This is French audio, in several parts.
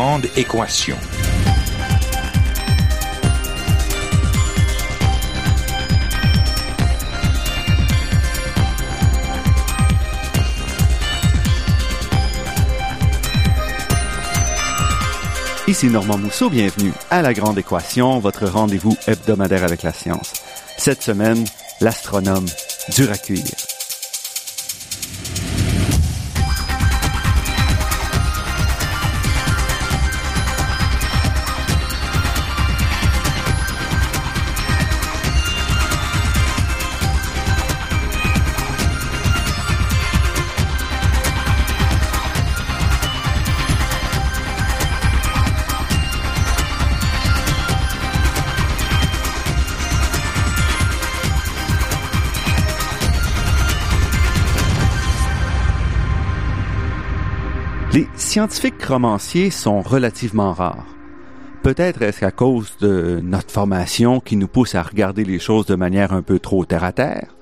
Grande équation. Ici Normand Mousseau, bienvenue à La Grande Équation, votre rendez-vous hebdomadaire avec la science. Cette semaine, l'astronome dur à cuire. Scientifiques romanciers sont relativement rares. Peut-être est-ce à cause de notre formation qui nous pousse à regarder les choses de manière un peu trop terre à terre.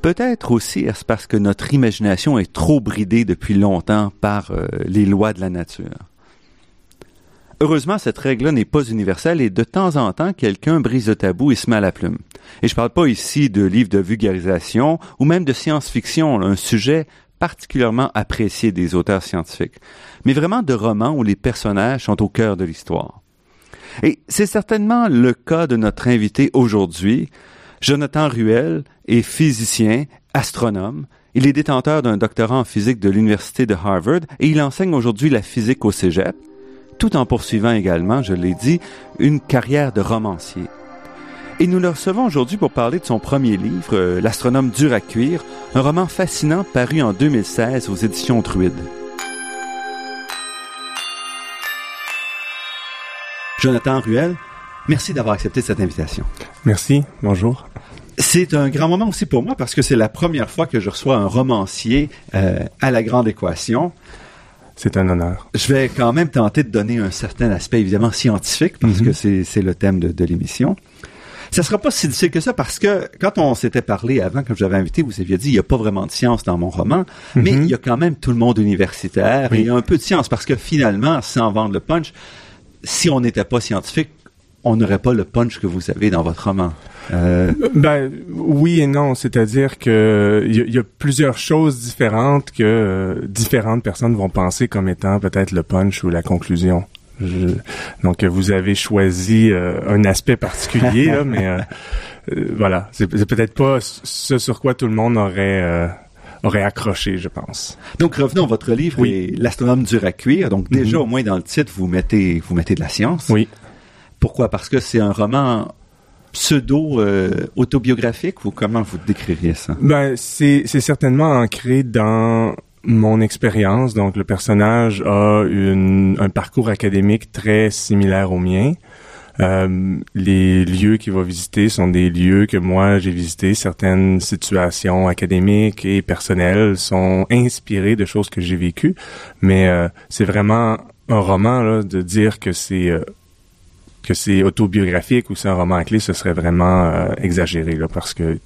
Peut-être aussi est-ce parce que notre imagination est trop bridée depuis longtemps par euh, les lois de la nature. Heureusement, cette règle-là n'est pas universelle et de temps en temps, quelqu'un brise le tabou et se met à la plume. Et je parle pas ici de livres de vulgarisation ou même de science-fiction, un sujet particulièrement apprécié des auteurs scientifiques, mais vraiment de romans où les personnages sont au cœur de l'histoire. Et c'est certainement le cas de notre invité aujourd'hui. Jonathan Ruel est physicien, astronome. Il est détenteur d'un doctorat en physique de l'Université de Harvard et il enseigne aujourd'hui la physique au Cégep, tout en poursuivant également, je l'ai dit, une carrière de romancier. Et nous le recevons aujourd'hui pour parler de son premier livre, euh, L'astronome dur à cuire, un roman fascinant paru en 2016 aux éditions Druide. Jonathan Ruel, merci d'avoir accepté cette invitation. Merci, bonjour. C'est un grand moment aussi pour moi parce que c'est la première fois que je reçois un romancier euh, à la grande équation. C'est un honneur. Je vais quand même tenter de donner un certain aspect évidemment scientifique parce Mhm. que c'est c'est le thème de, de l'émission. Ça sera pas si difficile que ça parce que quand on s'était parlé avant, quand j'avais invité, vous aviez dit il n'y a pas vraiment de science dans mon roman, mais Mhm. il y a quand même tout le monde universitaire Oui. et il y a un peu de science parce que finalement, sans vendre le punch, si on n'était pas scientifique, on n'aurait pas le punch que vous avez dans votre roman. Euh, Ben oui et non, c'est-à-dire que il y, a- il y a plusieurs choses différentes que euh, différentes personnes vont penser comme étant peut-être le punch ou la conclusion. Je- donc vous avez choisi euh, un aspect particulier, là, mais euh, euh, voilà, c'est peut-être pas ce sur quoi tout le monde aurait aurait accroché, je pense. donc revenons à votre livre, Oui. l'astronome dur à cuire. Donc déjà Mhm. au moins dans le titre, vous mettez vous mettez de la science. Oui. Pourquoi? Parce que c'est un roman pseudo euh, autobiographique ou comment vous décririez ça? Ben, c'est certainement ancré dans mon expérience. Donc, le personnage a une, un parcours académique très similaire au mien. Euh, les lieux qu'il va visiter sont des lieux que moi j'ai visités. Certaines situations académiques et personnelles sont inspirées de choses que j'ai vécues, mais euh, c'est vraiment un roman là, de dire que c'est euh, que c'est autobiographique ou c'est un roman à clé, ce serait vraiment exagéré là, parce que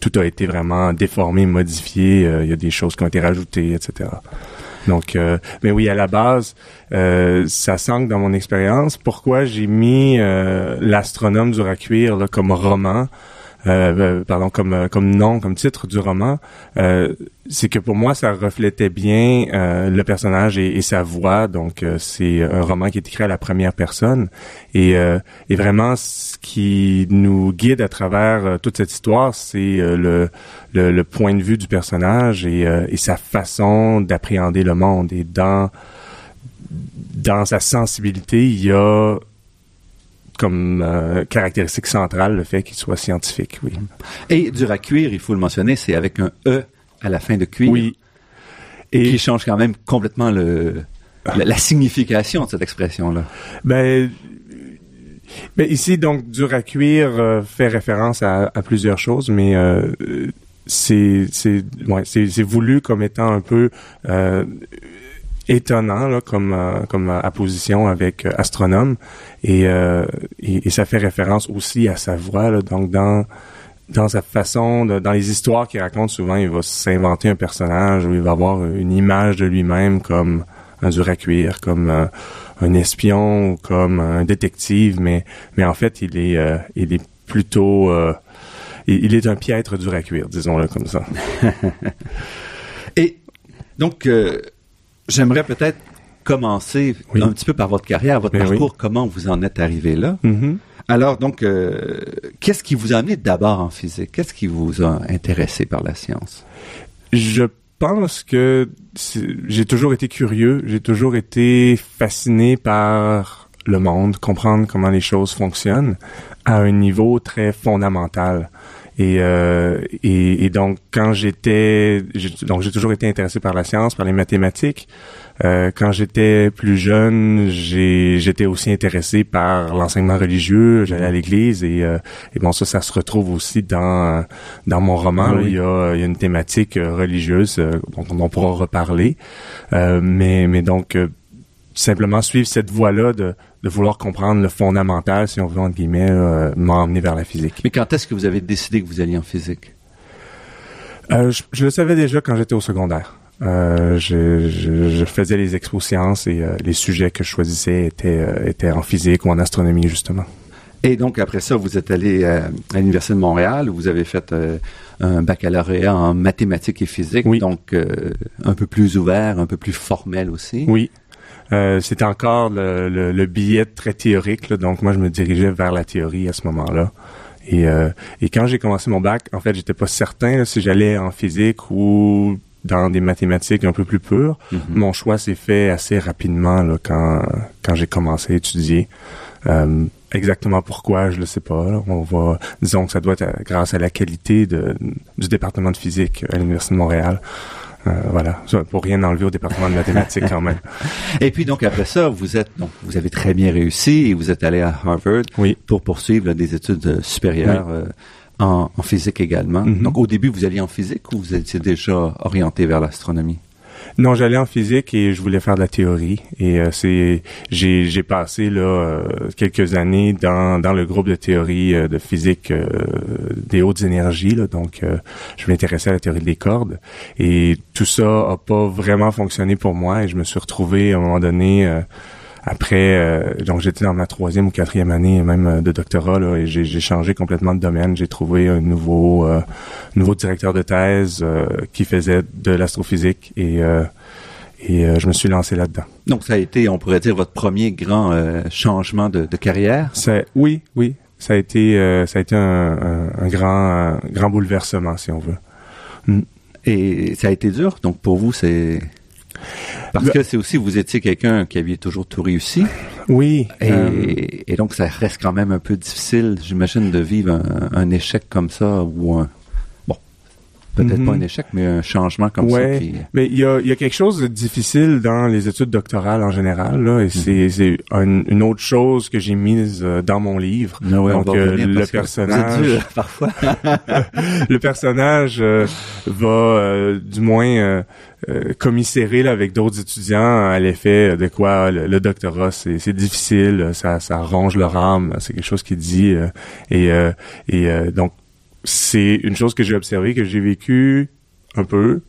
tout a été vraiment déformé, modifié. euh, Il y a des choses qui ont été rajoutées, etc. Donc, euh, mais oui, à la base, euh, ça s'ancre dans mon expérience. Pourquoi j'ai mis euh, l'astronome dur à comme roman, pardon, comme euh, comme nom, comme titre du roman, euh, c'est que pour moi, ça reflétait bien euh, le personnage et, sa voix. Donc, euh, c'est un roman qui est écrit à la première personne et, euh, et vraiment ce qui nous guide à travers euh, toute cette histoire, c'est euh, le, le le point de vue du personnage et, euh, et sa façon d'appréhender le monde. Et dans dans sa sensibilité, il y a comme euh, caractéristique centrale le fait qu'il soit scientifique, oui. Et dur à cuire, il faut le mentionner, c'est avec un E à la fin de cuire. Oui. Et qui change quand même complètement le, la, la signification de cette expression-là. ben, ben ici donc dur à cuire euh, fait référence à, à plusieurs choses, mais euh, c'est c'est ouais, c'est c'est voulu comme étant un peu euh, étonnant là, comme euh, comme euh, apposition avec euh, astronome. Et, euh, et ça fait référence aussi à sa voix là, donc dans dans sa façon, de- dans les histoires qu'il raconte, souvent, il va s'inventer un personnage ou il va avoir une image de lui-même comme un dur à cuire, comme un espion ou comme un détective, mais mais en fait il est il est plutôt il, est un piètre dur à cuire, disons-le comme ça. Et donc j'aimerais peut-être commencer un petit peu par votre carrière, votre parcours, comment vous en êtes arrivé là? Mm-hmm. Alors, donc, euh, qu'est-ce qui vous a amené d'abord en physique? Qu'est-ce qui vous a intéressé par la science? Je pense que j'ai toujours été curieux, j'ai toujours été fasciné par le monde, comprendre comment les choses fonctionnent à un niveau très fondamental. Et, euh, et, et, donc quand j'étais donc j'ai toujours été intéressé par la science, par les mathématiques. Euh, quand j'étais plus jeune, j'étais aussi intéressé par l'enseignement religieux. J'allais à l'église et, euh, et, bon ça, ça se retrouve aussi dans dans mon roman. il, y a, il, y a, une thématique euh, religieuse dont on pourra reparler. mais mais donc simplement suivre cette voie-là de de vouloir comprendre le fondamental, si on veut, entre guillemets, euh, m'a emmené vers la physique. Mais quand est-ce que vous avez décidé que vous alliez en physique? Euh, je, le savais déjà quand j'étais au secondaire. Euh, je, je, faisais les expos sciences et euh, les sujets que je choisissais étaient, euh, étaient en physique ou en astronomie, justement. Et donc, après ça, vous êtes allé à l'Université de Montréal, où vous avez fait un baccalauréat en mathématiques et physique, oui. donc un peu plus ouvert, un peu plus formel aussi. Oui, euh, c'était encore le, le, billet très théorique, donc moi je me dirigeais vers la théorie à ce moment-là. Et, euh, et quand j'ai commencé mon bac, en fait, j'étais pas certain si j'allais en physique ou dans des mathématiques un peu plus pures. Mm-hmm. Mon choix s'est fait assez rapidement là, quand quand j'ai commencé à étudier. Euh, exactement pourquoi, je le sais pas. On va, disons que ça doit être grâce à la qualité de, du département de physique à l'université de Montréal. Euh, voilà, pour rien enlever au département de mathématiques quand même. Et puis donc après ça, vous êtes donc vous avez très bien réussi et vous êtes allé à Harvard pour poursuivre des études euh, supérieures euh, en, physique également. Mm-hmm. Donc au début, vous alliez en physique ou vous étiez déjà orienté vers l'astronomie? Non, j'allais en physique et je voulais faire de la théorie. Et euh, c'est j'ai j'ai passé là euh, quelques années dans dans le groupe de théorie euh, de physique des hautes énergies. Là, donc, je m'intéressais à la théorie des cordes. Et tout ça a pas vraiment fonctionné pour moi. Et je me suis retrouvé à un moment donné après, euh, donc j'étais dans ma troisième ou quatrième année même euh, de doctorat là, et j'ai changé complètement de domaine. J'ai trouvé un nouveau euh, nouveau directeur de thèse qui faisait de l'astrophysique et et je me suis lancé là-dedans. Donc ça a été, on pourrait dire, votre premier grand changement de, de carrière? C'est oui, oui, ça a été ça a été un, un, grand grand bouleversement si on veut. Mm. Et ça a été dur? Donc pour vous, c'est parce que c'est aussi, vous étiez quelqu'un qui avait toujours tout réussi. Oui. Euh, et, donc, ça reste quand même un peu difficile, j'imagine, de vivre un, échec comme ça ou un, peut-être pas mhm. un échec, mais un changement comme ça. Mais il y a, y a quelque chose de difficile dans les études doctorales en général, là, et c'est, mhm. une autre chose que j'ai mise euh, dans mon livre. Ah Donc, euh, le personnage, parfois. le personnage euh, va du moins commisérer là, avec d'autres étudiants à l'effet de quoi le, doctorat c'est, difficile, ça, ça ronge leur âme, c'est quelque chose qui dit et et donc c'est une chose que j'ai observée, que j'ai vécu un peu,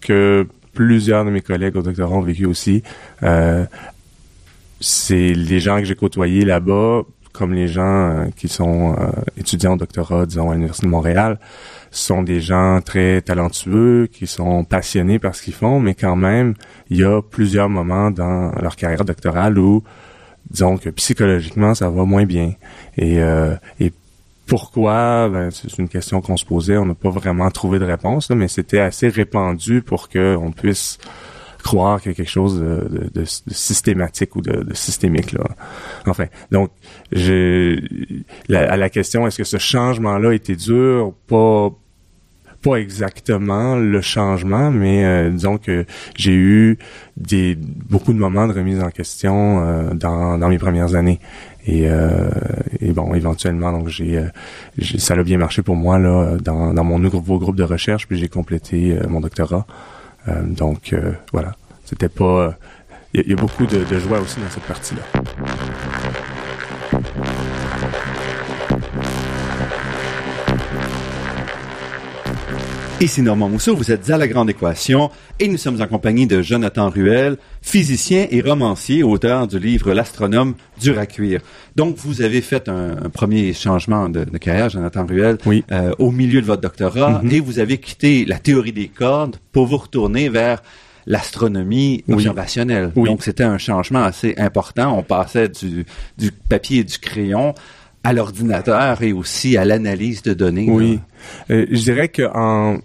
que plusieurs de mes collègues au doctorat ont vécu aussi. Euh, c'est les gens que j'ai côtoyés là-bas, comme les gens euh, qui sont euh, étudiants au doctorat, disons, à l'Université de Montréal, sont des gens très talentueux, qui sont passionnés par ce qu'ils font, mais quand même, il y a plusieurs moments dans leur carrière doctorale où, disons que psychologiquement, ça va moins bien. Et, et pourquoi? Ben, C'est une question qu'on se posait. On n'a pas vraiment trouvé de réponse, mais c'était assez répandu pour qu'on puisse croire qu'il y a quelque chose de, systématique ou de, systémique là. Enfin, donc je, à la question est-ce que ce changement-là était dur? Pas pas exactement le changement, mais euh, disons que j'ai eu des beaucoup de moments de remise en question euh, dans, dans mes premières années. Et, euh, et bon, éventuellement, donc j'ai, ça a bien marché pour moi là dans, dans mon nouveau groupe de recherche, puis j'ai complété mon doctorat. donc voilà, c'était pas. Il y, a beaucoup de, de joie aussi dans cette partie-là. Ici Normand Mousseau, vous êtes à La Grande Équation et nous sommes en compagnie de Jonathan Ruel, physicien et romancier, auteur du livre L'astronome dur à cuire. Donc, vous avez fait un, premier changement de, carrière, Jonathan Ruel, oui. euh, au milieu de votre doctorat Mhm. et vous avez quitté la théorie des cordes pour vous retourner vers l'astronomie Oui. observationnelle. Oui. Donc, c'était un changement assez important. On passait du, du papier et du crayon à l'ordinateur et aussi à l'analyse de données. Oui. Euh, je dirais que en,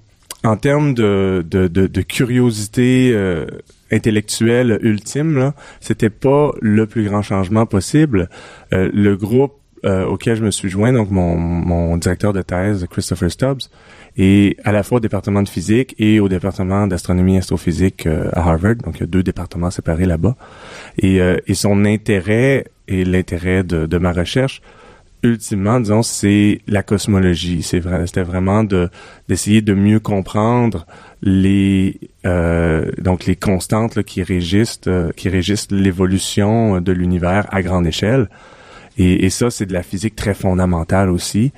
en termes de, de, de, de curiosité euh, intellectuelle ultime, c'était pas le plus grand changement possible. Euh, le groupe euh, auquel je me suis joint, donc mon, mon directeur de thèse, Christopher Stubbs, est à la fois au département de physique et au département d'astronomie et astrophysique euh, à Harvard. Donc, il y a deux départements séparés là-bas. Et, euh, et son intérêt et l'intérêt de, de ma recherche ultimement, disons, c'est la cosmologie. C'est vrai, c'était vraiment de d'essayer de mieux comprendre les euh, donc les constantes qui régissent euh, qui régissent l'évolution de l'univers à grande échelle. Et, et ça, c'est de la physique très fondamentale aussi.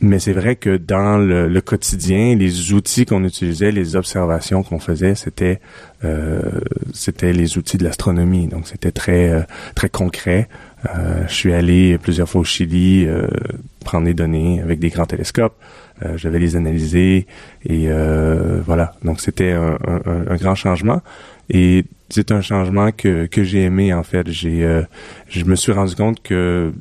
Mais c'est vrai que dans le, le quotidien, les outils qu'on utilisait, les observations qu'on faisait, c'était euh, c'était les outils de l'astronomie. Donc c'était très euh, très concret. Euh, je suis allé plusieurs fois au Chili euh, prendre des données avec des grands télescopes. Euh, je devais les analyser et euh, voilà. Donc c'était un, un, un grand changement et c'est un changement que que j'ai aimé en fait. J'ai euh, je me suis rendu compte que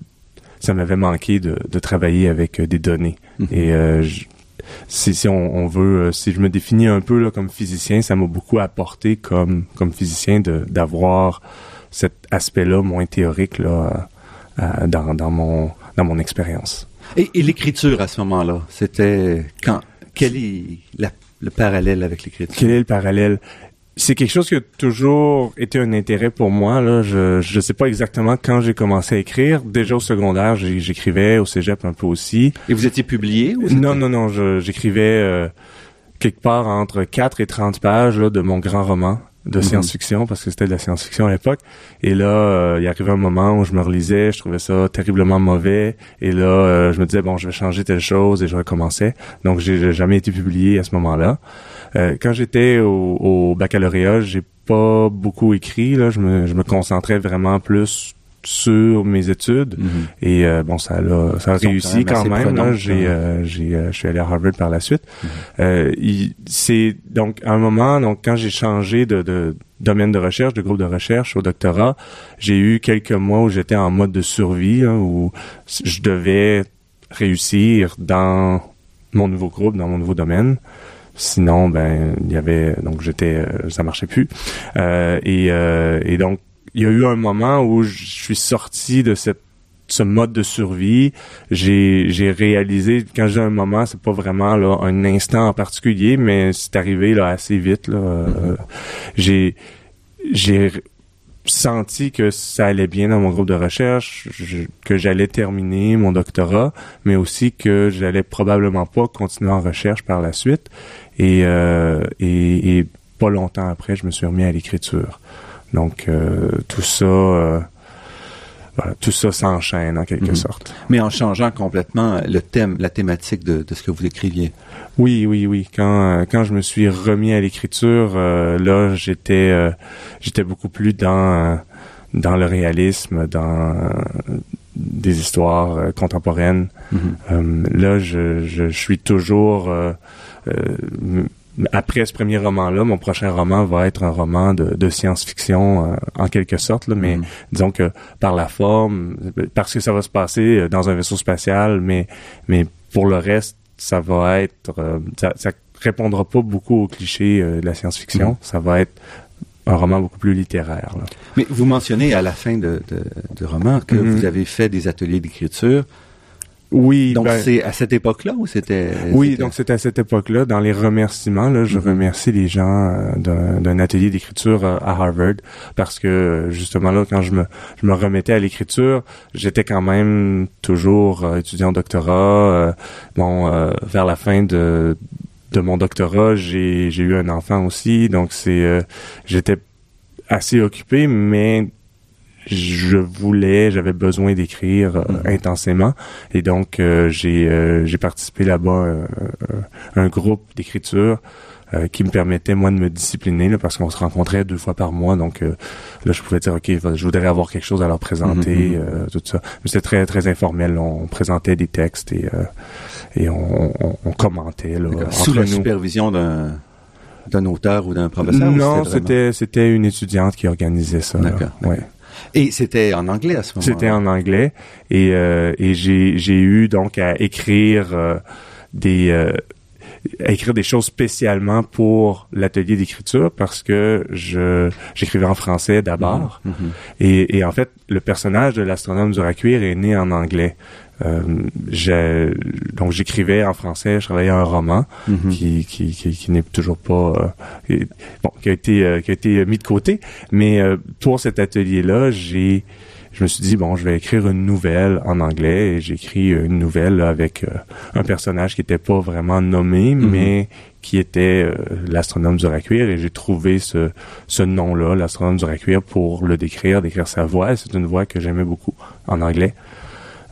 ça m'avait manqué de, de travailler avec euh, des données. Mhm. Et euh, je- si, si on, on veut, euh, si je me définis un peu là, comme physicien, ça m'a beaucoup apporté comme comme physicien d'avoir cet aspect-là moins théorique là euh, dans, dans mon dans mon expérience. Et, et l'écriture à ce moment-là, c'était quand? Quel est la- le parallèle avec l'écriture? Quel est le parallèle? C'est quelque chose qui a toujours été un intérêt pour moi. Là, je je sais pas exactement quand j'ai commencé à écrire. Déjà au secondaire, j'écrivais au cégep un peu aussi. Et vous étiez publié ou Non, non, non, j'écrivais euh, quelque part entre 4 et 30 pages là, de mon grand roman de Mhm. science-fiction, parce que c'était de la science-fiction à l'époque. Et là, euh, il arrivait un moment où je me relisais, je trouvais ça terriblement mauvais. Et là, euh, je me disais, bon, je vais changer telle chose et je recommençais. Donc, j'ai jamais été publié à ce moment-là. Euh, quand j'étais au, au baccalauréat, j'ai pas beaucoup écrit. Là, je me, je me concentrais vraiment plus sur mes études. Mhm. Et euh, bon, ça a, ça a réussi quand même J'ai, hein. euh, j'ai, euh, je suis allé à Harvard par la suite. Mhm. Euh, c'est donc à un moment, donc quand j'ai changé de, de domaine de recherche, de groupe de recherche au doctorat, j'ai eu quelques mois où j'étais en mode de survie, où je devais réussir dans mon nouveau groupe, dans mon nouveau domaine. Sinon, ben, il y avait donc j'étais, euh, ça marchait plus. Euh, et, euh, et donc il y a eu un moment où je suis sorti de cette ce mode de survie, j'ai j'ai réalisé quand j'ai un moment, c'est pas vraiment là un instant en particulier, mais c'est arrivé là assez vite là. Euh, j'ai j'ai senti que ça allait bien dans mon groupe de recherche, je- que j'allais terminer mon doctorat, mais aussi que j'allais probablement pas continuer en recherche par la suite. Et, euh, et, et pas longtemps après, je me suis remis à l'écriture. Donc euh, tout ça, euh, voilà, tout ça s'enchaîne en quelque Mhm. sorte. Mais en changeant complètement le thème, la thématique de, de ce que vous écriviez. Oui, oui, oui. Quand euh, quand je me suis remis à l'écriture, euh, là, j'étais euh, j'étais beaucoup plus dans dans le réalisme, dans des histoires contemporaines. Mhm. Là, je, je, je suis toujours après ce premier roman-là, mon prochain roman va être un roman de, de science-fiction euh, en quelque sorte, là, mais Mhm. disons que par la forme, parce que ça va se passer euh, dans un vaisseau spatial, mais mais pour le reste, ça va être, euh, ça, ça répondra pas beaucoup aux clichés euh, de la science-fiction. Mhm. Ça va être un roman beaucoup plus littéraire. Là. Mais vous mentionnez à la fin de, de, de roman que Mhm. vous avez fait des ateliers d'écriture. Oui, Donc ben- c'est à cette époque-là ou c'était Oui, c'était- donc c'est à cette époque-là, dans les remerciements, là, je Mhm. remercie les gens euh, d'un atelier d'écriture euh, à Harvard parce que justement là, quand je me je me remettais à l'écriture, j'étais quand même toujours euh, étudiant doctorat. euh, bon, euh, vers la fin de de mon doctorat, j'ai j'ai eu un enfant aussi, donc c'est euh, j'étais assez occupé, mais je voulais, j'avais besoin d'écrire mm-hmm. intensément. Et donc j'ai j'ai participé là-bas à un groupe d'écriture euh, qui me permettait moi de me discipliner là, parce qu'on se rencontrait deux fois par mois. Donc euh, là je pouvais dire ok je voudrais avoir quelque chose à leur présenter mhm, mhm. euh, tout ça. Mais c'était très très informel. On présentait des textes et et on, on, commentait là, sous la supervision d'un d'un auteur ou d'un professeur non c'était c'était une étudiante qui organisait ça d'accord. Ouais. Et c'était en anglais à ce moment-là. C'était en anglais et, et j'ai j'ai eu donc à écrire des à écrire des choses spécialement pour l'atelier d'écriture parce que je j'écrivais en français d'abord mhm, mhm. et, et, en fait le personnage de l'astronome du Racuir est né en anglais euh, donc j'écrivais en français, je travaillais un roman mhm. qui, qui, qui, qui n'est toujours pas euh, bon qui a été euh, qui a été mis de côté, mais euh, pour cet atelier là, j'ai je me suis dit bon, je vais écrire une nouvelle en anglais et j'ai écrit une nouvelle avec euh, un personnage qui était pas vraiment nommé, mhm. mais qui était euh, l'astronome du Racuir et j'ai trouvé ce, ce nom-là, l'astronome du Racuir, pour le décrire, décrire sa voix. C'est une voix que j'aimais beaucoup en anglais.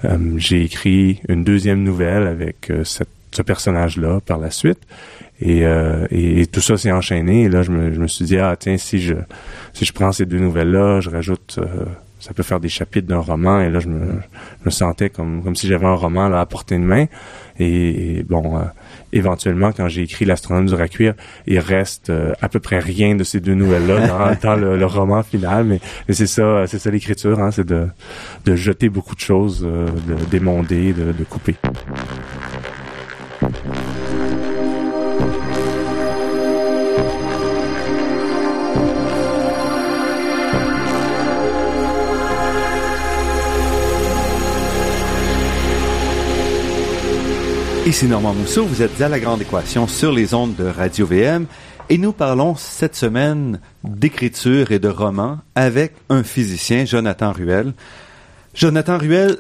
Euh, j'ai écrit une deuxième nouvelle avec cette, ce personnage-là par la suite. Et, et, tout ça s'est enchaîné. Et là, je me, je suis dit, ah tiens, si je si je prends ces deux nouvelles-là, je rajoute ça peut faire des chapitres d'un roman et là je me, me sentais comme comme si j'avais un roman à portée de main et, bon euh, éventuellement quand j'ai écrit l'astronome du Racuir il reste euh, à peu près rien de ces deux nouvelles là dans, le, roman final mais, c'est ça c'est ça l'écriture hein, c'est de de jeter beaucoup de choses euh, de démonder de, de couper Ici Normand Mousseau, vous êtes à La Grande Équation sur les ondes de Radio VM et nous parlons cette semaine d'écriture et de romans avec un physicien, Jonathan Ruel. Jonathan Ruel,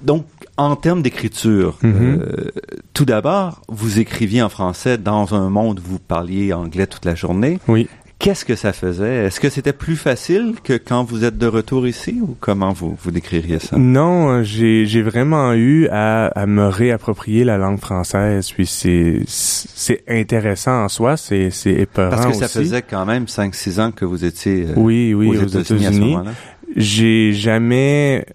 donc en termes d'écriture, mm-hmm. euh, tout d'abord, vous écriviez en français dans un monde où vous parliez anglais toute la journée. Oui. Qu'est-ce que ça faisait? Est-ce que c'était plus facile que quand vous êtes de retour ici ou comment vous, vous décririez ça? Non, euh, j'ai, j'ai vraiment eu à, à me réapproprier la langue française. Puis c'est, c'est intéressant en soi, c'est, c'est épeurant Parce que ça faisait quand même 5-6 ans que vous étiez euh, oui, oui, aux, États-Unis. j'ai jamais,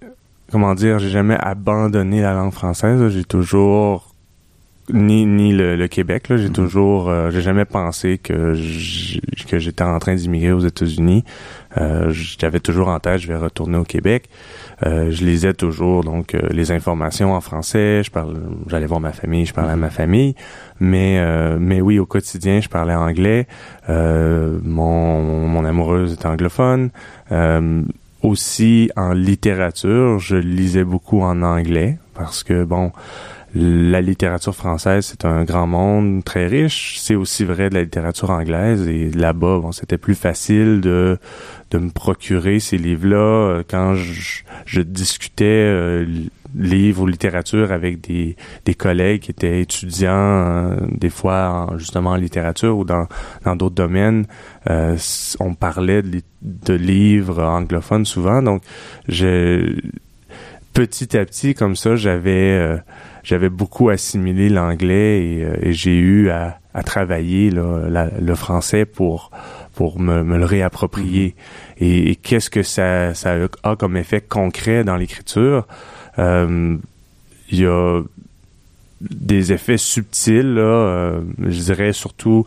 comment dire, j'ai jamais abandonné la langue française. J'ai toujours ni ni le, Québec là. J'ai mhm. toujours euh, j'ai jamais pensé que que j'étais en train d'immigrer aux États-Unis. Euh, j'avais toujours en tête je vais retourner au Québec. Euh, je lisais toujours donc euh, les informations en français. Je parle j'allais voir ma famille je parlais à ma famille. Mais mais oui au quotidien je parlais anglais. Mon mon amoureuse est anglophone. Aussi en littérature je lisais beaucoup en anglais parce que bon la littérature française, c'est un grand monde très riche. C'est aussi vrai de la littérature anglaise. Et là-bas, bon, c'était plus facile de, de me procurer ces livres-là euh, quand je, je discutais euh, livres ou littérature avec des, des collègues qui étaient étudiants, euh, des fois justement en littérature ou dans dans d'autres domaines. on parlait de, de livres anglophones souvent. Donc, je petit à petit, comme ça, j'avais j'avais beaucoup assimilé l'anglais et, euh, j'ai eu à, à travailler le français pour pour me, me le réapproprier. Mm-hmm. Et, qu'est-ce que ça, ça a comme effet concret dans l'écriture? Euh, Il y a des effets subtils, là, euh, je dirais surtout,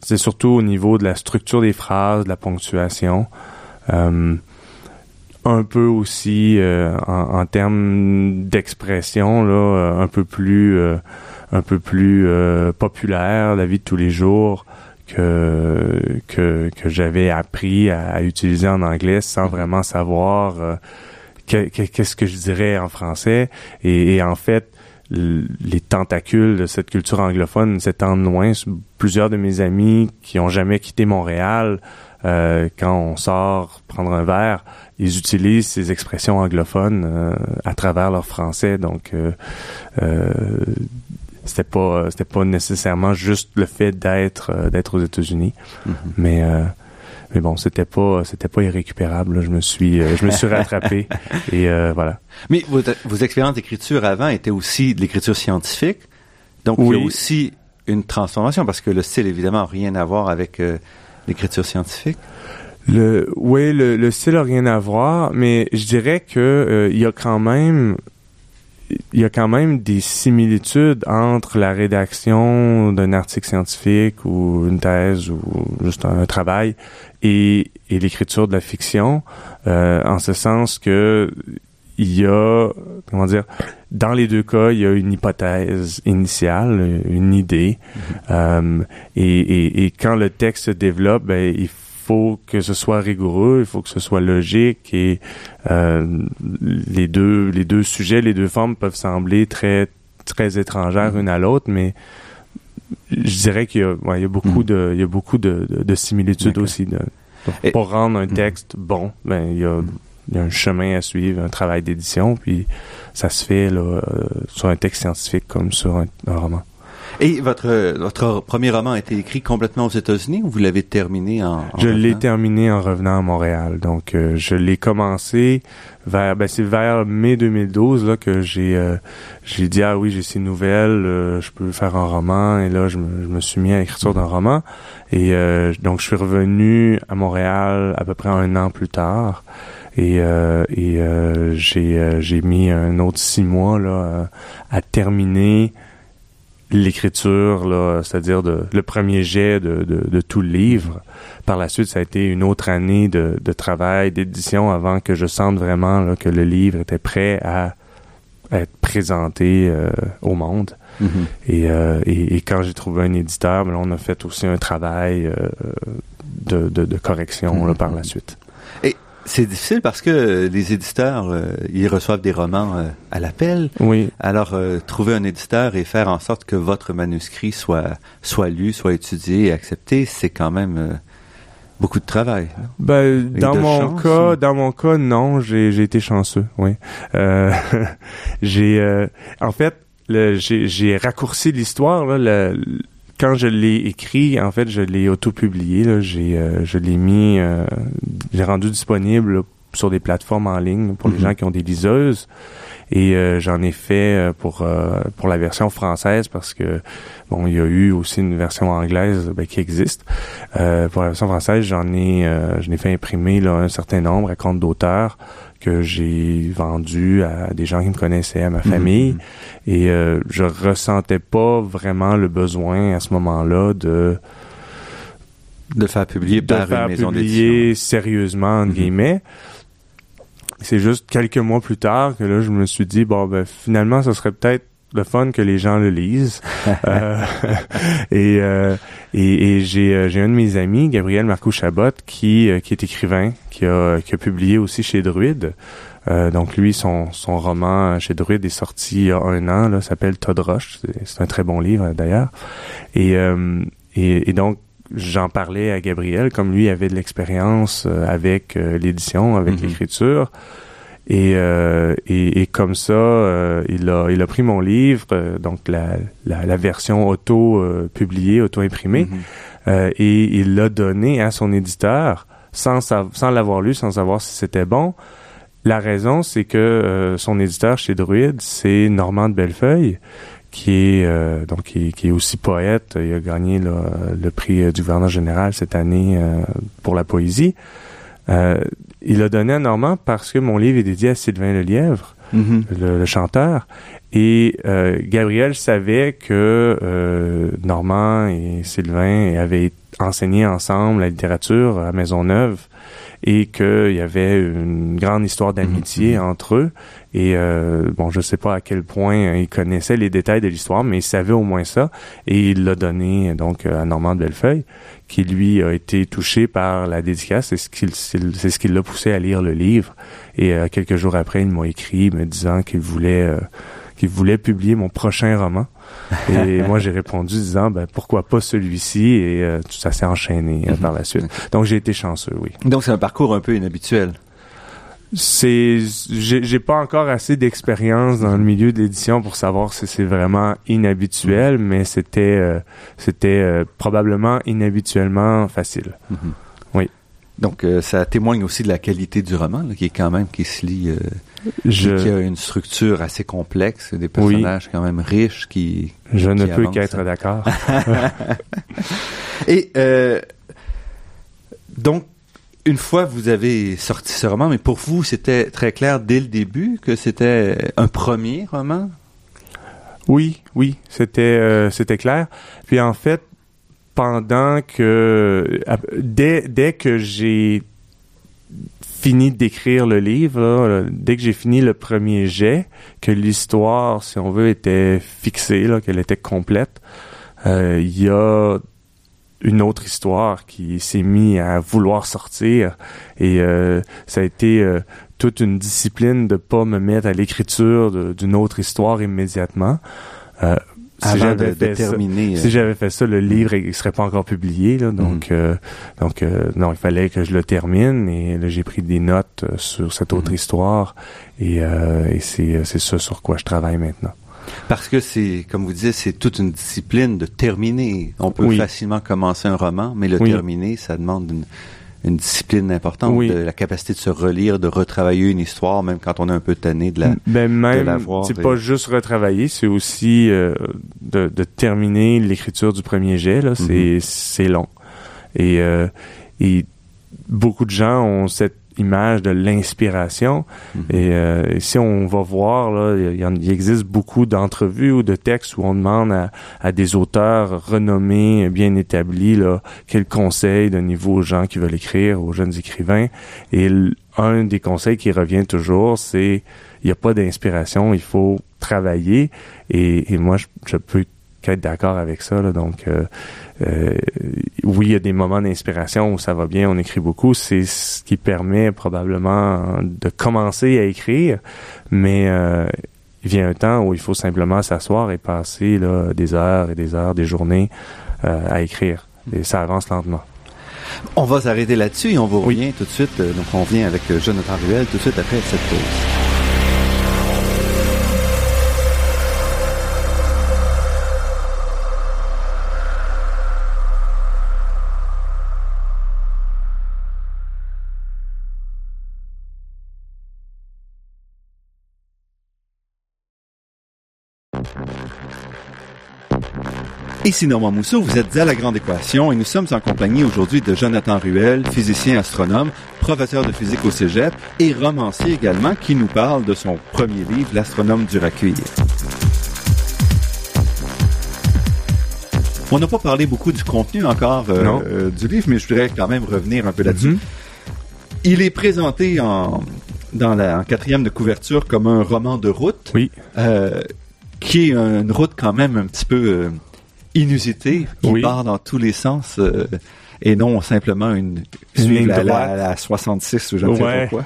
c'est surtout au niveau de la structure des phrases, de la ponctuation un peu aussi euh, en, termes d'expression là euh, un peu plus euh, un peu plus populaire la vie de tous les jours que que, que j'avais appris à, utiliser en anglais sans mm-hmm. vraiment savoir qu'est-ce que je dirais en français et, en fait les tentacules de cette culture anglophone s'étendent loin. Plusieurs de mes amis qui ont jamais quitté Montréal, quand on sort prendre un verre, ils utilisent ces expressions anglophones euh, à travers leur français. Donc, euh, euh, c'était pas c'était pas nécessairement juste le fait d'être d'être aux États-Unis, mm-hmm. mais mais bon, c'était pas c'était pas irrécupérable. Je me suis je me suis rattrapé et voilà. Mais vos, vos expériences d'écriture avant étaient aussi de l'écriture scientifique, donc il y a aussi une transformation parce que le style évidemment n'a rien à voir avec l'écriture scientifique? Le, oui, le, le style n'a rien à voir, mais je dirais que il y a quand même il y a quand même des similitudes entre la rédaction d'un article scientifique ou une thèse ou juste un, travail et, et l'écriture de la fiction, euh, en ce sens que il y a, comment dire, dans les deux cas, il y a une hypothèse initiale, une idée, mm-hmm. euh, et, et, et, quand le texte se développe, ben, il faut que ce soit rigoureux, il faut que ce soit logique et euh, les deux les deux sujets, les deux formes peuvent sembler très très étrangères une à l'autre, mais je dirais qu'il y a, ouais, il y a beaucoup mm. de il y a beaucoup de, de, similitudes aussi. De, pour rendre un texte bon, ben il y a il y a un chemin à suivre, un travail d'édition, puis ça se fait là, euh, sur un texte scientifique comme sur un roman. Et votre, votre premier roman a été écrit complètement aux États-Unis ou vous l'avez terminé en, Je l'ai terminé en revenant à Montréal. Donc, euh, je l'ai commencé vers, ben, c'est vers mai 2012 là que j'ai euh, j'ai dit ah oui j'ai ces nouvelles, euh, je peux faire un roman et là je me, je me suis mis à l'écriture d'un roman et donc je suis revenu à Montréal à peu près un an plus tard et, et j'ai j'ai mis un autre six mois là à terminer l'écriture, là, c'est-à-dire de, le premier jet de, de, de, tout le livre. Par la suite, ça a été une autre année de, de travail, d'édition, avant que je sente vraiment là, que le livre était prêt à être présenté euh, au monde. Mm-hmm. et, euh, et, et, quand j'ai trouvé un éditeur, ben, on a fait aussi un travail euh, de, de, de, correction là, par la suite. C'est difficile parce que les éditeurs, euh, ils reçoivent des romans euh, à l'appel. Oui. Alors, euh, trouver un éditeur et faire en sorte que votre manuscrit soit soit lu, soit étudié et accepté, c'est quand même beaucoup de travail. Ben, dans mon cas, dans mon cas, non, j'ai j'ai été chanceux. Oui. j'ai, en fait, j'ai raccourci l'histoire. Là, quand je l'ai écrit, en fait, je l'ai auto-publié. J'ai, euh, je l'ai mis, euh, j'ai rendu disponible sur des plateformes en ligne pour les mhm. gens qui ont des liseuses. Et euh, j'en ai fait pour pour la version française parce que bon, il y a eu aussi une version anglaise ben, qui existe. pour la version française, j'en ai je l'ai fait imprimer là, un certain nombre à compte d'auteur que j'ai vendu à des gens qui me connaissaient, à ma mhm. famille. Et euh, je ressentais pas vraiment le besoin à ce moment-là de de faire publier de faire une maison publier sérieusement entre mhm. guillemets. C'est juste quelques mois plus tard que là je me suis dit bon ben finalement ce serait peut-être le fun que les gens le lisent. euh, et, euh, et, et j'ai, euh, j'ai un de mes amis, Gabriel Marco Chabot, qui, qui est écrivain, qui a, qui a publié aussi chez Druide. Euh, donc lui, son, son roman chez Druide est sorti il y a un an, là, s'appelle Todd Roche. C'est un très bon livre d'ailleurs. Et, euh, et, et, donc j'en parlais à Gabriel, comme lui avait de l'expérience euh, avec l'édition, avec mm-hmm. l'écriture. Et, et, et, comme ça, il a il a pris mon livre, donc la, la, la, version auto publiée, auto imprimée, mm-hmm. et il l'a donné à son éditeur sans sans l'avoir lu, sans savoir si c'était bon. La raison, c'est que euh, son éditeur chez Druide, c'est Normand de Bellefeuille, qui est euh, donc qui, est aussi poète. Il a gagné le prix euh, du gouverneur général cette année pour la poésie. Il a donné à Normand parce que mon livre est dédié à Sylvain Lelièvre, mm le, chanteur. Et Gabriel savait que Normand et Sylvain avaient enseigné ensemble la littérature à Maisonneuve et qu'il y avait une grande histoire d'amitié mhm. entre eux. Et euh, bon, je sais pas à quel point il connaissait les détails de l'histoire, mais il savait au moins ça. Et il l'a donné donc à Normand de Bellefeuille, qui lui a été touché par la dédicace. C'est ce qui c'est ce qui l'a poussé à lire le livre. Et euh, quelques jours après, il m'a écrit me disant qu'il voulait euh, qu'il voulait publier mon prochain roman. Et moi, j'ai répondu disant, ben, pourquoi pas celui-ci? Et euh, ça s'est enchaîné euh, par la suite. Donc, j'ai été chanceux, oui. Donc, c'est un parcours un peu inhabituel. C'est, j'ai pas encore assez d'expérience dans le milieu d'édition pour savoir si c'est vraiment inhabituel, mais c'était, euh, c'était probablement inhabituellement facile. Oui. Donc, euh, ça témoigne aussi de la qualité du roman, qui est quand même, qui se lit, qui a une structure assez complexe, des personnages quand même riches qui. Je ne peux qu'être d'accord. Et donc, une fois vous avez sorti ce roman, mais pour vous, c'était très clair dès le début que c'était un premier roman? Oui, oui, c'était euh, c'était clair. Puis en fait, pendant que dès dès que j'ai fini d'écrire le livre, dès que j'ai fini le premier jet, que l'histoire, si on veut, était fixée, qu'elle était complète, euh, il y a une autre histoire qui s'est mise à vouloir sortir et euh, ça a été euh, toute une discipline de pas me mettre à l'écriture d'une autre histoire immédiatement. Euh, si j'avais fait terminer, ça, si j'avais fait ça, le livre il serait pas encore publié. Là, donc, mm. donc non, il fallait que je le termine. Et là, j'ai pris des notes sur cette autre mm. histoire. Et, et c'est c'est ça sur quoi je travaille maintenant. Parce que c'est, comme vous disiez, c'est toute une discipline de terminer. On peut facilement commencer un roman, mais le terminer, ça demande une, une discipline importante, de la capacité de se relire, de retravailler une histoire, même quand on est un peu tanné de la, ben même, C'est pas juste retravailler, c'est aussi euh, de, de, terminer l'écriture du premier jet. Là, c'est, c'est long. Et, euh, et beaucoup de gens ont cette image de l'inspiration. Mhm. Euh, et, si on va voir, là, il, existe beaucoup d'entrevues ou de textes où on demande à, des auteurs renommés, bien établis, là, quels conseils niveau aux gens qui veulent écrire, aux jeunes écrivains. Et un des conseils qui revient toujours, c'est il n'y a pas d'inspiration, il faut travailler. Et, moi, je, je peux qu'être d'accord avec ça. Là, donc, euh, euh, oui, il y a des moments d'inspiration où ça va bien, on écrit beaucoup. C'est ce qui permet probablement de commencer à écrire, mais euh, il vient un temps où il faut simplement s'asseoir et passer là, des heures et des heures, des journées à écrire. Et ça avance lentement. On va s'arrêter là-dessus et on vous revient tout de suite. Donc, on vient avec Jonathan Ruel tout de suite après cette pause. Ici Normand Mousseau, vous êtes à La Grande Équation et nous sommes en compagnie aujourd'hui de Jonathan Ruel, physicien astronome, professeur de physique au Cégep et romancier également, qui nous parle de son premier livre, L'astronome du Racuir. On n'a pas parlé beaucoup du contenu encore euh, euh, du livre, mais je voudrais quand même revenir un peu là-dessus. Mm-hmm. Il est présenté en, dans la quatrième de couverture comme un roman de route. Oui. Euh, qui est une route quand même un petit peu inusité qui part dans tous les sens euh, et non simplement une, ligne droite. La, la, 66 ou je ne sais pas quoi.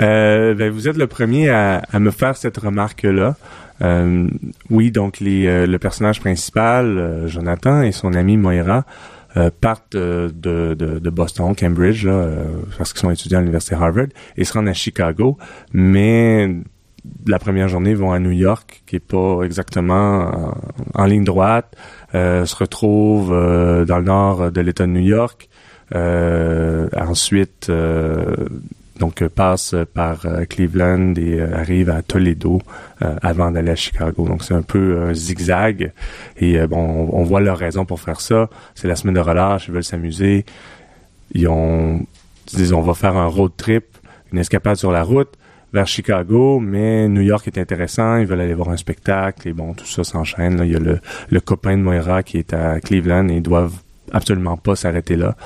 Euh, ben, vous êtes le premier à, me faire cette remarque-là. Euh, oui, donc les, le personnage principal, Jonathan, et son ami Moira partent de, de, de, Boston, Cambridge, parce qu'ils sont étudiants à l'université Harvard, et se rendent à Chicago, mais la première journée vont à New York, qui est pas exactement en, ligne droite, euh, se retrouvent euh, dans le nord de l'État de New York. Euh, ensuite, donc passe par Cleveland et arrive à Toledo avant d'aller à Chicago. Donc c'est un peu un zigzag. Et bon, on, voit leur raison pour faire ça. C'est la semaine de relâche, ils veulent s'amuser. Ils ont, ils disent on va faire un road trip, une escapade sur la route vers Chicago, mais New York est intéressant, ils veulent aller voir un spectacle, et bon, tout ça s'enchaîne. Il y a le, le copain de Moira qui est à Cleveland et ils doivent absolument pas s'arrêter là.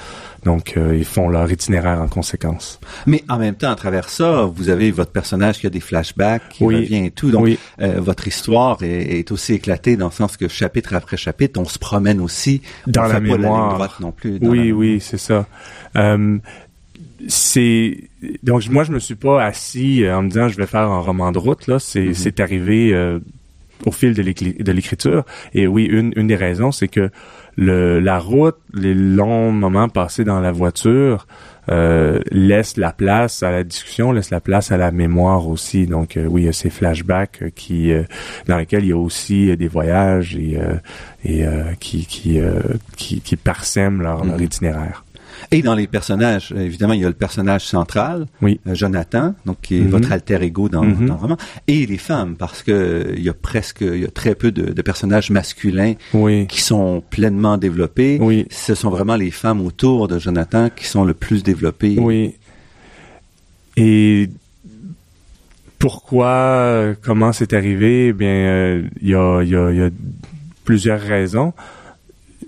Donc, euh, ils font leur itinéraire en conséquence. Mais en même temps, à travers ça, vous avez votre personnage qui a des flashbacks, qui revient et tout. Donc, euh, votre histoire est, aussi éclatée dans le sens que chapitre après chapitre, on se promène aussi. Dans la mémoire. Pas la ligne droite non plus. Oui, oui, c'est ça. Euh, c'est donc moi je me suis pas assis euh, en me disant je vais faire un roman de route là c'est c'est arrivé euh, au fil de l'écriture et oui une une des raisons c'est que le la route les longs moments passés dans la voiture euh, laisse la place à la discussion, laisse la place à la mémoire aussi. Donc oui, il y a ces flashbacks qui dans lesquels il y a aussi des voyages et et qui qui, qui, qui parsèment leur, leur mm-hmm. itinéraire. Et dans les personnages, évidemment, il y a le personnage central, Oui. euh, Jonathan, donc qui est Mhm. votre alter ego dans, dans le roman, et les femmes, parce que euh, il y a presque, il y a très peu de, de personnages masculins Oui. qui sont pleinement développés. Oui. Ce sont vraiment les femmes autour de Jonathan qui sont le plus développées. Oui. Et pourquoi, euh, comment c'est arrivé? Eh bien, euh, il y, a, il y, a, il y a plusieurs raisons.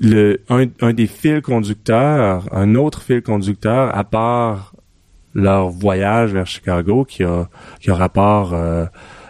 Le, un, un des fils conducteurs, un autre fil conducteur, à part leur voyage vers Chicago, qui a, qui a rapport euh,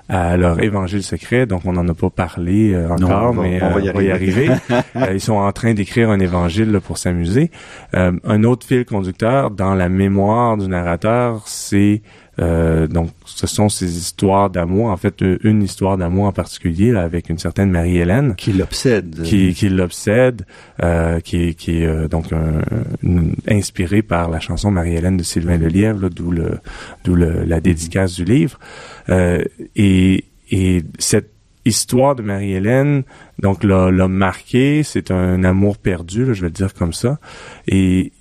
à leur évangile secret, donc on n'en a pas parlé euh, Non, encore, on va- mais on va y euh, arriver. Euh, ils sont en train d'écrire un évangile là, pour s'amuser. Euh, un autre fil conducteur dans la mémoire du narrateur, c'est euh, donc ce sont ces histoires d'amour, en fait euh, une histoire d'amour en particulier là, avec une certaine Marie-Hélène Qui l'obsède. qui, qui l'obsède, euh, qui est, qui est euh, donc un- une- inspiré par la chanson Marie-Hélène de Sylvain Lelièvre, d'où le d'où le- la dédicace du livre. Euh, et, et cette histoire de Marie-Hélène, donc l'a, l'a marqué, c'est un amour perdu, là, je vais le dire comme ça. Et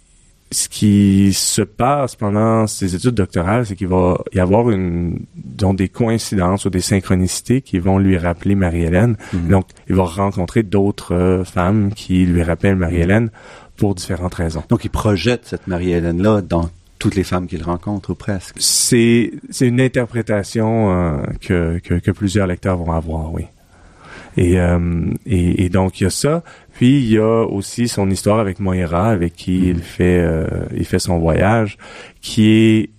ce qui se passe pendant ces études doctorales, c'est qu'il va y avoir une, disons, des coïncidences ou des synchronicités qui vont lui rappeler Marie-Hélène. Mhm. Donc, il va rencontrer d'autres euh, femmes qui lui rappellent Marie-Hélène pour différentes raisons. Donc, il projette cette Marie-Hélène-là dans toutes les femmes qu'il rencontre, ou presque. C'est c'est une interprétation euh, que, que, que plusieurs lecteurs vont avoir, oui. Et, euh, et, et donc, il y a ça. Puis, il y a aussi son histoire avec Moira, avec qui il fait, euh, il fait son voyage, qui est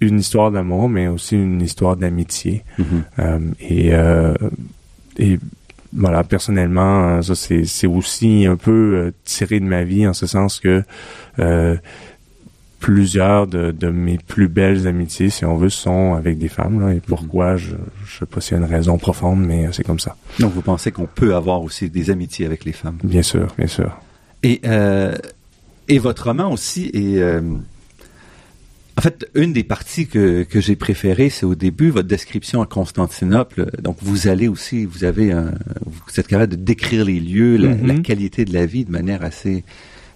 une histoire d'amour, mais aussi une histoire d'amitié. Mhm. Euh, et, euh, et voilà, personnellement, euh, ça c'est c'est aussi un peu tiré de ma vie en ce sens que euh, plusieurs de, de mes plus belles amitiés, si on veut, sont avec des femmes. Là, et pourquoi, je je sais pas s'il y a une raison profonde, mais c'est comme ça. Donc, vous pensez qu'on peut avoir aussi des amitiés avec les femmes? Bien sûr, bien sûr. Et, euh, et votre roman aussi est... euh, en fait, une des parties que, que j'ai préférées, c'est au début, votre description à Constantinople. Donc, vous allez aussi, vous avez un, vous êtes capable de décrire les lieux, la, Mhm. la qualité de la vie de manière assez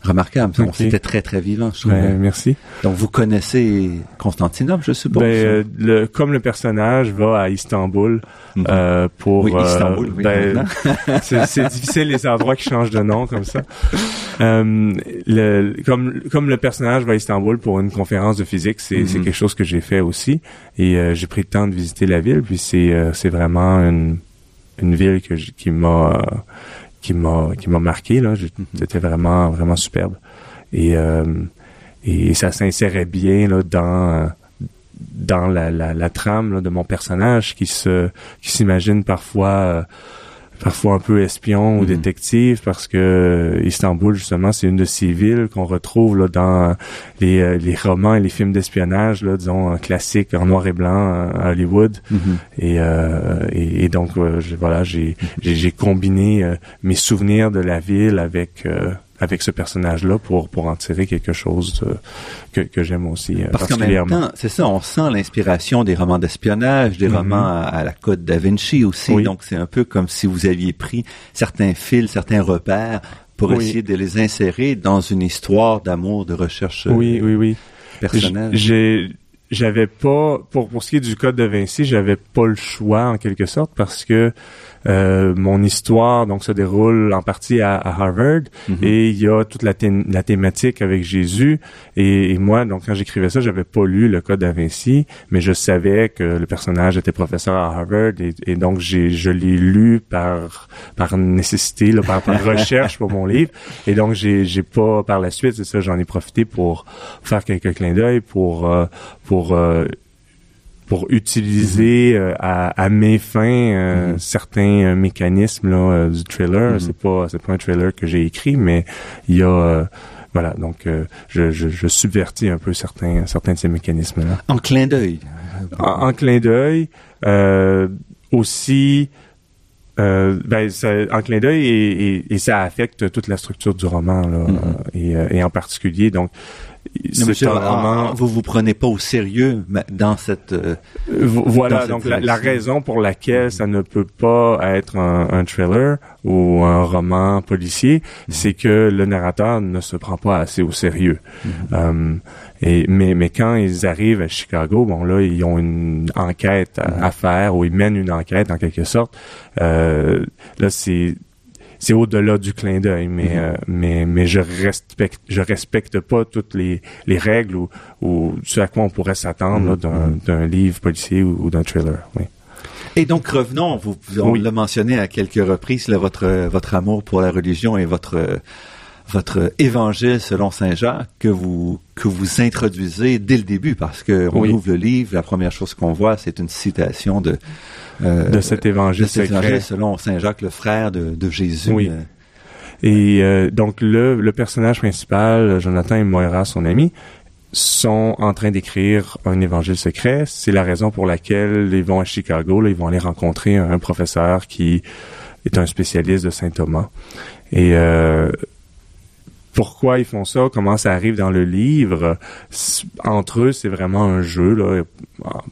remarquable. C'était très, très vivant, je trouve. Ben, merci. Donc, vous connaissez Constantinople, je suppose. Ben, euh, le, comme le personnage va à Istanbul Mhm. euh, pour oui, euh, Istanbul, oui, ben, c'est difficile les endroits qui changent de nom comme ça. Euh, le, comme comme le personnage va à Istanbul pour une conférence de physique, c'est Mhm. quelque chose que j'ai fait aussi et j'ai pris le temps de visiter la ville puis c'est vraiment une une ville que qui m'a qui m'a qui m'a marqué là, Mhm. c'était vraiment vraiment superbe et euh, et ça s'insérait bien là dans dans la, la, la trame là, de mon personnage qui se qui s'imagine parfois euh, parfois un peu espion ou Mhm. détective parce que euh, Istanbul justement c'est une de ces villes qu'on retrouve là dans les, euh, les romans et les films d'espionnage là disons euh, classiques en noir et blanc euh, à Hollywood Mhm. et, euh, et, et donc euh, je- voilà j'ai j'ai j'ai combiné euh, mes souvenirs de la ville avec euh, avec ce personnage-là pour pour en tirer quelque chose euh, que que j'aime aussi euh, Parce particulièrement. c'est ça, on sent l'inspiration des romans d'espionnage, des Mhm. romans à, à la Côte da Vinci aussi. Oui. Donc, c'est un peu comme si vous aviez pris certains fils, certains repères pour Oui. essayer de les insérer dans une histoire d'amour, de recherche euh, oui, oui, oui. personnelle. J'ai j'avais pas pour pour ce qui est du code de Vinci, j'avais pas le choix en quelque sorte parce que euh, mon histoire donc se déroule en partie à, à Harvard. Mhm. et il y a toute la, thé- la thématique avec Jésus. Et, et moi donc quand j'écrivais ça j'avais pas lu le code da Vinci mais je savais que le personnage était professeur à Harvard. Et, et donc j'ai je l'ai lu par par nécessité là, par, par recherche pour mon livre. Et donc j'ai j'ai pas par la suite c'est ça j'en ai profité pour faire quelques clins d'œil pour euh, pour euh, pour utiliser euh, à, à mes fins euh, Mhm. certains euh, mécanismes là, euh, du trailer. Mhm. C'est pas c'est pas un trailer que j'ai écrit, mais il y a euh, voilà donc euh, je, je, je subvertis un peu certains certains de ces mécanismes là. En clin d'œil. En, en clin d'œil euh, aussi. Euh, ben, ça, en clin d'œil et, et, et ça affecte toute la structure du roman là, Mhm. et, et en particulier donc non, monsieur, roman... vous vous prenez pas au sérieux dans cette. Euh, voilà, donc la, raison pour laquelle ça ne peut pas être un, un thriller ou un roman policier, mhm. c'est que le narrateur ne se prend pas assez au sérieux. Mhm. Euh, et mais mais quand ils arrivent à Chicago, bon là ils ont une enquête à, à faire ou ils mènent une enquête en quelque sorte. Euh, là c'est c'est au-delà du clin d'œil, mais, mhm. euh, mais, mais je respecte, je respecte pas toutes les, les règles ou, ou ce à quoi on pourrait s'attendre d'un, d'un livre policier ou, d'un thriller. Oui. Et donc revenons, vous, on l'a mentionné à quelques reprises, là, votre votre amour pour la religion et votre votre évangile selon Saint Jacques que vous que vous introduisez dès le début parce que on ouvre le livre, la première chose qu'on voit, c'est une citation de euh, de cet évangile, selon Saint Jacques, le frère de, de Jésus. Oui. Et euh, donc le, le personnage principal, Jonathan et Moira, son ami, sont en train d'écrire un évangile secret. C'est la raison pour laquelle ils vont à Chicago. Là, ils vont aller rencontrer un, professeur qui est un spécialiste de Saint Thomas. Et euh, pourquoi ils font ça, comment ça arrive dans le livre. Entre eux, c'est vraiment un jeu. Là.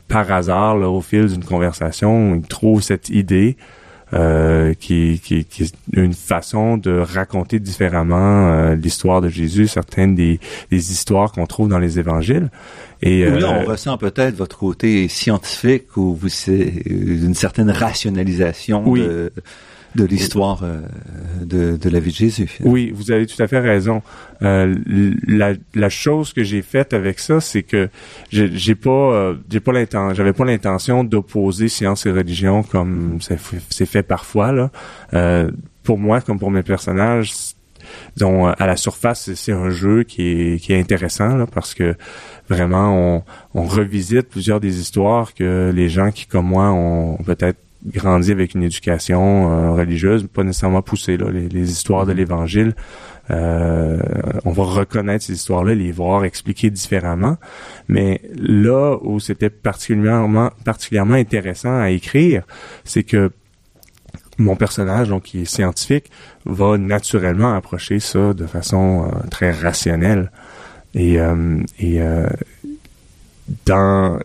Par hasard, là, au fil d'une conversation, ils trouvent cette idée euh, qui, qui, qui, est une façon de raconter différemment euh, l'histoire de Jésus, certaines des, des histoires qu'on trouve dans les évangiles. Et là, on euh, ressent peut-être votre côté scientifique ou vous c'est une certaine rationalisation oui. de de l'histoire euh, de, de, la vie de Jésus. Oui, vous avez tout à fait raison. Euh, la, la, chose que j'ai faite avec ça, c'est que j'ai pas, euh, j'ai pas l'intention, j'avais pas l'intention d'opposer science et religion comme c'est fait parfois là. Euh, pour moi, comme pour mes personnages, disons à la surface, c'est un jeu qui est, qui est intéressant là, parce que vraiment on, on revisite plusieurs des histoires que les gens qui comme moi ont peut-être grandi avec une éducation euh, religieuse, pas nécessairement poussée. Là, les, histoires de mm-hmm. l'Évangile, euh, on va reconnaître ces histoires-là, les voir expliquées différemment. Mais là où c'était particulièrement, particulièrement intéressant à écrire, c'est que mon personnage, donc qui est scientifique, va naturellement approcher ça de façon euh, très rationnelle. Et, et dans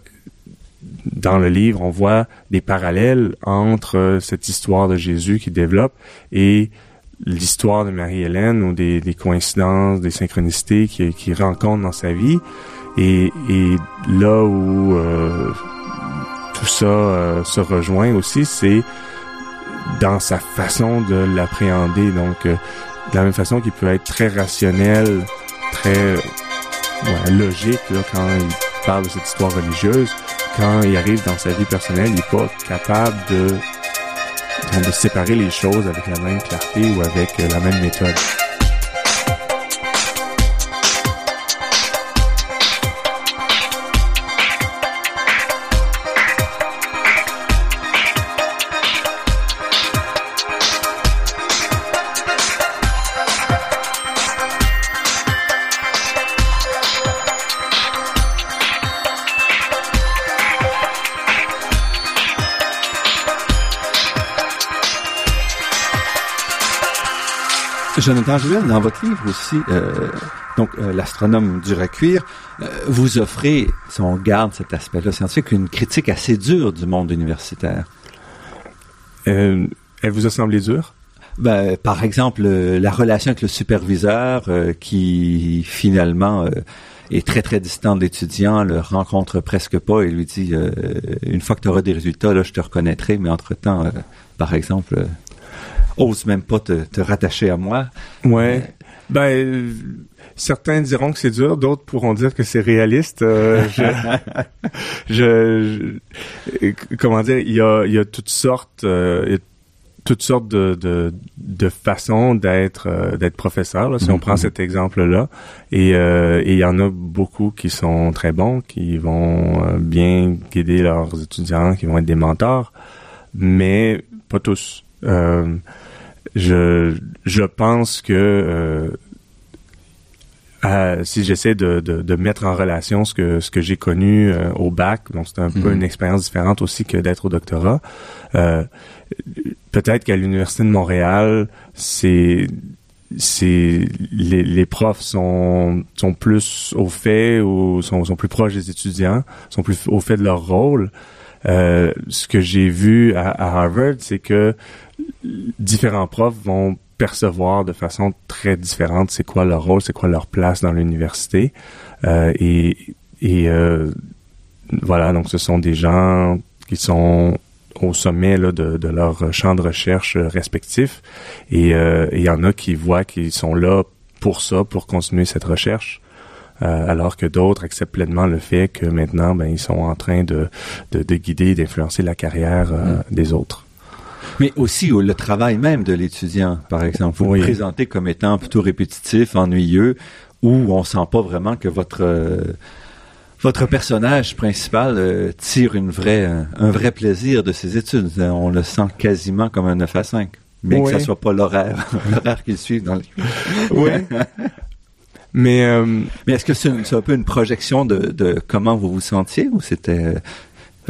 dans le livre, on voit des parallèles entre euh, cette histoire de Jésus qui développe et l'histoire de Marie-Hélène ou des, coïncidences, des synchronicités qu'il qui rencontre dans sa vie. Et, là où euh, tout ça euh, se rejoint aussi, c'est dans sa façon de l'appréhender. Donc, de la même façon qu'il peut être très rationnel, très logique là, quand il parle de cette histoire religieuse, quand il arrive dans sa vie personnelle, il n'est pas capable de, de séparer les choses avec la même clarté ou avec la même méthode. Jonathan Joël, dans votre livre aussi, euh, donc euh, l'astronome dur à cuire, euh, vous offrez, si on garde cet aspect-là scientifique, une critique assez dure du monde universitaire. elle vous a semblé dure? Ben, par exemple, la relation avec le superviseur qui finalement est très très distant de l'étudiant, le rencontre presque pas et lui dit une fois que tu auras des résultats, là, je te reconnaîtrai, mais entre-temps, par exemple, ose même pas te, te rattacher à moi. Ouais. Euh, ben, certains diront que c'est dur, d'autres pourront dire que c'est réaliste. Euh, je, je, comment dire, il y a, il y a toutes sortes, euh, toutes sortes de, de, de façons d'être euh, d'être professeur. Là, si on prend mm-hmm. cet exemple-là, et il y en a beaucoup qui sont très bons, qui vont bien guider leurs étudiants, qui vont être des mentors, mais pas tous. Je, je pense que euh, si j'essaie de, de, de, mettre en relation ce que ce que j'ai connu euh, au bac, donc c'est un peu mhm. une expérience différente aussi que d'être au doctorat. Euh, peut-être qu'à l'université de Montréal, c'est c'est les, les, profs sont sont plus au fait ou sont, sont plus proches des étudiants, sont plus au fait de leur rôle. Euh, ce que j'ai vu à, à Harvard, c'est que différents profs vont percevoir de façon très différente c'est quoi leur rôle, c'est quoi leur place dans l'université. Euh, et et euh, voilà, donc ce sont des gens qui sont au sommet là, de, leur champ de recherche respectif. Et euh, il y en a qui voient qu'ils sont là pour ça, pour continuer cette recherche. Euh, alors que d'autres acceptent pleinement le fait que maintenant, ben, ils sont en train de, de, de guider, d'influencer la carrière euh, mm. des autres. Mais aussi le travail même de l'étudiant, par exemple. Vous oui. vous présentez comme étant plutôt répétitif, ennuyeux, où on sent pas vraiment que votre euh, votre personnage principal euh, tire une vraie, un, un, vrai plaisir de ses études. On le sent quasiment comme un 9 à 5. Bien oui. que ça soit pas l'horaire, l'horaire qu'il suit dans les... Oui. Mais, euh, mais est-ce que c'est, un peu une projection de, de comment vous vous sentiez ou c'était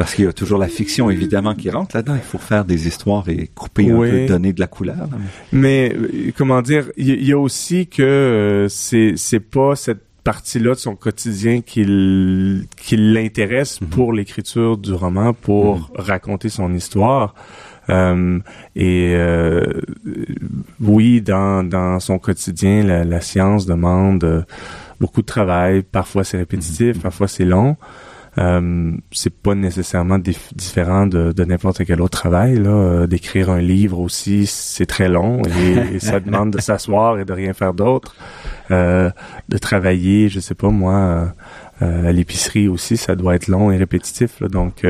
parce qu'il y a toujours la fiction évidemment qui rentre là-dedans. Il faut faire des histoires et couper oui. un peu, donner de la couleur. Mais comment dire, il y, a aussi que euh, c'est c'est pas cette partie-là de son quotidien qui, qui l'intéresse mm-hmm. pour l'écriture du roman, pour mm-hmm. raconter son histoire. Euh, et euh, oui, dans, dans son quotidien, la, la science demande euh, beaucoup de travail. Parfois c'est répétitif, mm-hmm. parfois c'est long. Euh, c'est pas nécessairement différent de, de n'importe quel autre travail. Là, euh, d'écrire un livre aussi, c'est très long et, et ça demande de s'asseoir et de rien faire d'autre. Euh, de travailler, je sais pas moi, à l'épicerie aussi, ça doit être long et répétitif. Là, donc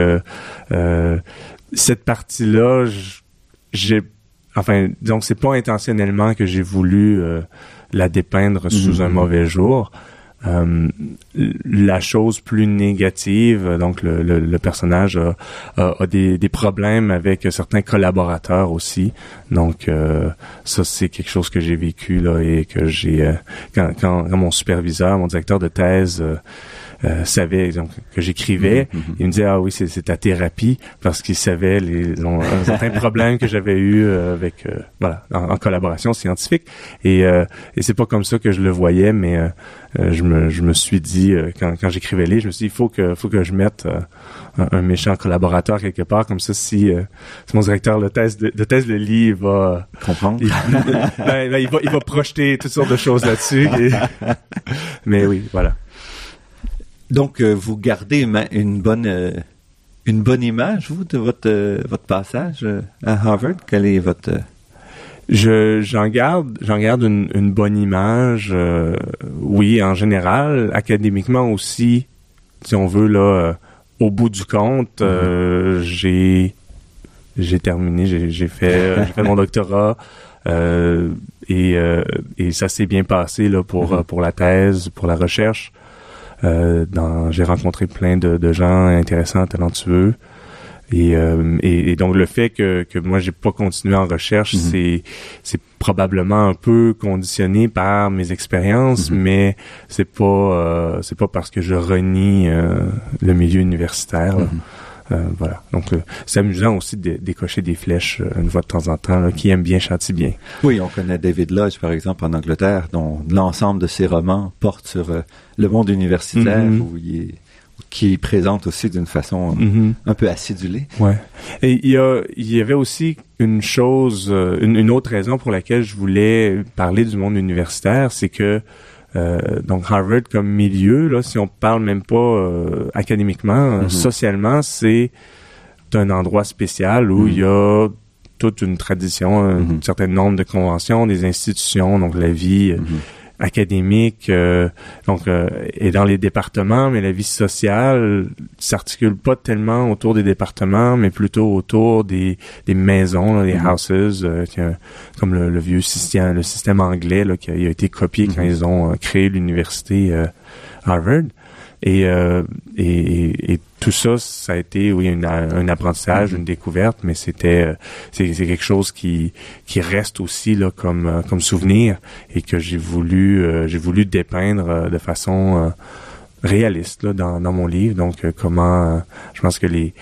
cette partie-là, j'ai, enfin, donc c'est pas intentionnellement que j'ai voulu la dépeindre sous -hmm. un mauvais jour. Euh, la chose plus négative, donc le, le, le personnage a, a, a des, des, problèmes avec certains collaborateurs aussi. Donc euh, ça c'est quelque chose que j'ai vécu là et que j'ai euh, quand, quand, quand, mon superviseur, mon directeur de thèse euh, euh, savait donc, que j'écrivais. Mm -hmm. Il me disait ah oui c'est ta thérapie parce qu'il savait les, certains problèmes que j'avais eu euh, avec euh, voilà en, en, collaboration scientifique. Et et c'est pas comme ça que je le voyais mais je me je me suis dit quand quand j'écrivais les je me suis dit il faut que faut que je mette un, un, méchant collaborateur quelque part. Comme ça si, si mon directeur de thèse de, de thèse le lit il va comprendre. il, ben, ben, il va il va projeter toutes sortes de choses là-dessus. Mais oui voilà donc, euh, vous gardez une bonne, euh, une bonne image, vous, de votre, euh, votre passage à Harvard? Quelle est votre... Je, j'en garde, j'en garde une, une, bonne image, oui, en général, académiquement aussi, si on veut, là, au bout du compte, mm-hmm. j'ai, j'ai terminé, j'ai, fait, j'ai fait mon doctorat, et, et ça s'est bien passé, là, pour, mm-hmm. pour la thèse, pour la recherche. Euh, dans, j'ai rencontré plein de, de, gens intéressants, talentueux. Et, euh, et, et, donc le fait que, que moi j'ai pas continué en recherche, mm -hmm. c'est c'est probablement un peu conditionné par mes expériences, mm -hmm. mais c'est pas euh, c'est pas parce que je renie euh, le milieu universitaire. Mm -hmm. Euh, voilà. Donc, euh, c'est amusant aussi de décocher des flèches euh, une fois de temps en temps. Là, qui aime bien châtie bien. Oui, on connaît David Lodge, par exemple, en Angleterre, dont l'ensemble de ses romans porte sur le monde universitaire, mm -hmm. où il est qui présente aussi d'une façon mm -hmm. un peu acidulée. Ouais. Et il y a, il y avait aussi une chose, une, une autre raison pour laquelle je voulais parler du monde universitaire, c'est que donc Harvard comme milieu, là, si on parle même pas euh, académiquement, mm -hmm. socialement, c'est un endroit spécial où mm -hmm. il y a toute une tradition, un mm -hmm. certain nombre de conventions, des institutions, donc la vie académique, euh, donc euh, et dans les départements, mais la vie sociale s'articule pas tellement autour des départements, mais plutôt autour des, des maisons, là, des mm -hmm. houses, euh, comme le, le, vieux système, le système anglais là, qui a, a été copié mm -hmm. quand ils ont créé l'université euh, Harvard. Et, euh, et, et, tout ça, ça a été, oui, une, un apprentissage, une découverte, mais c'était, euh, c'est quelque chose qui, qui reste aussi là comme, euh, comme souvenir et que j'ai voulu, euh, j'ai voulu dépeindre euh, de façon euh, réaliste là, dans, dans mon livre. Donc, comment, je pense que les,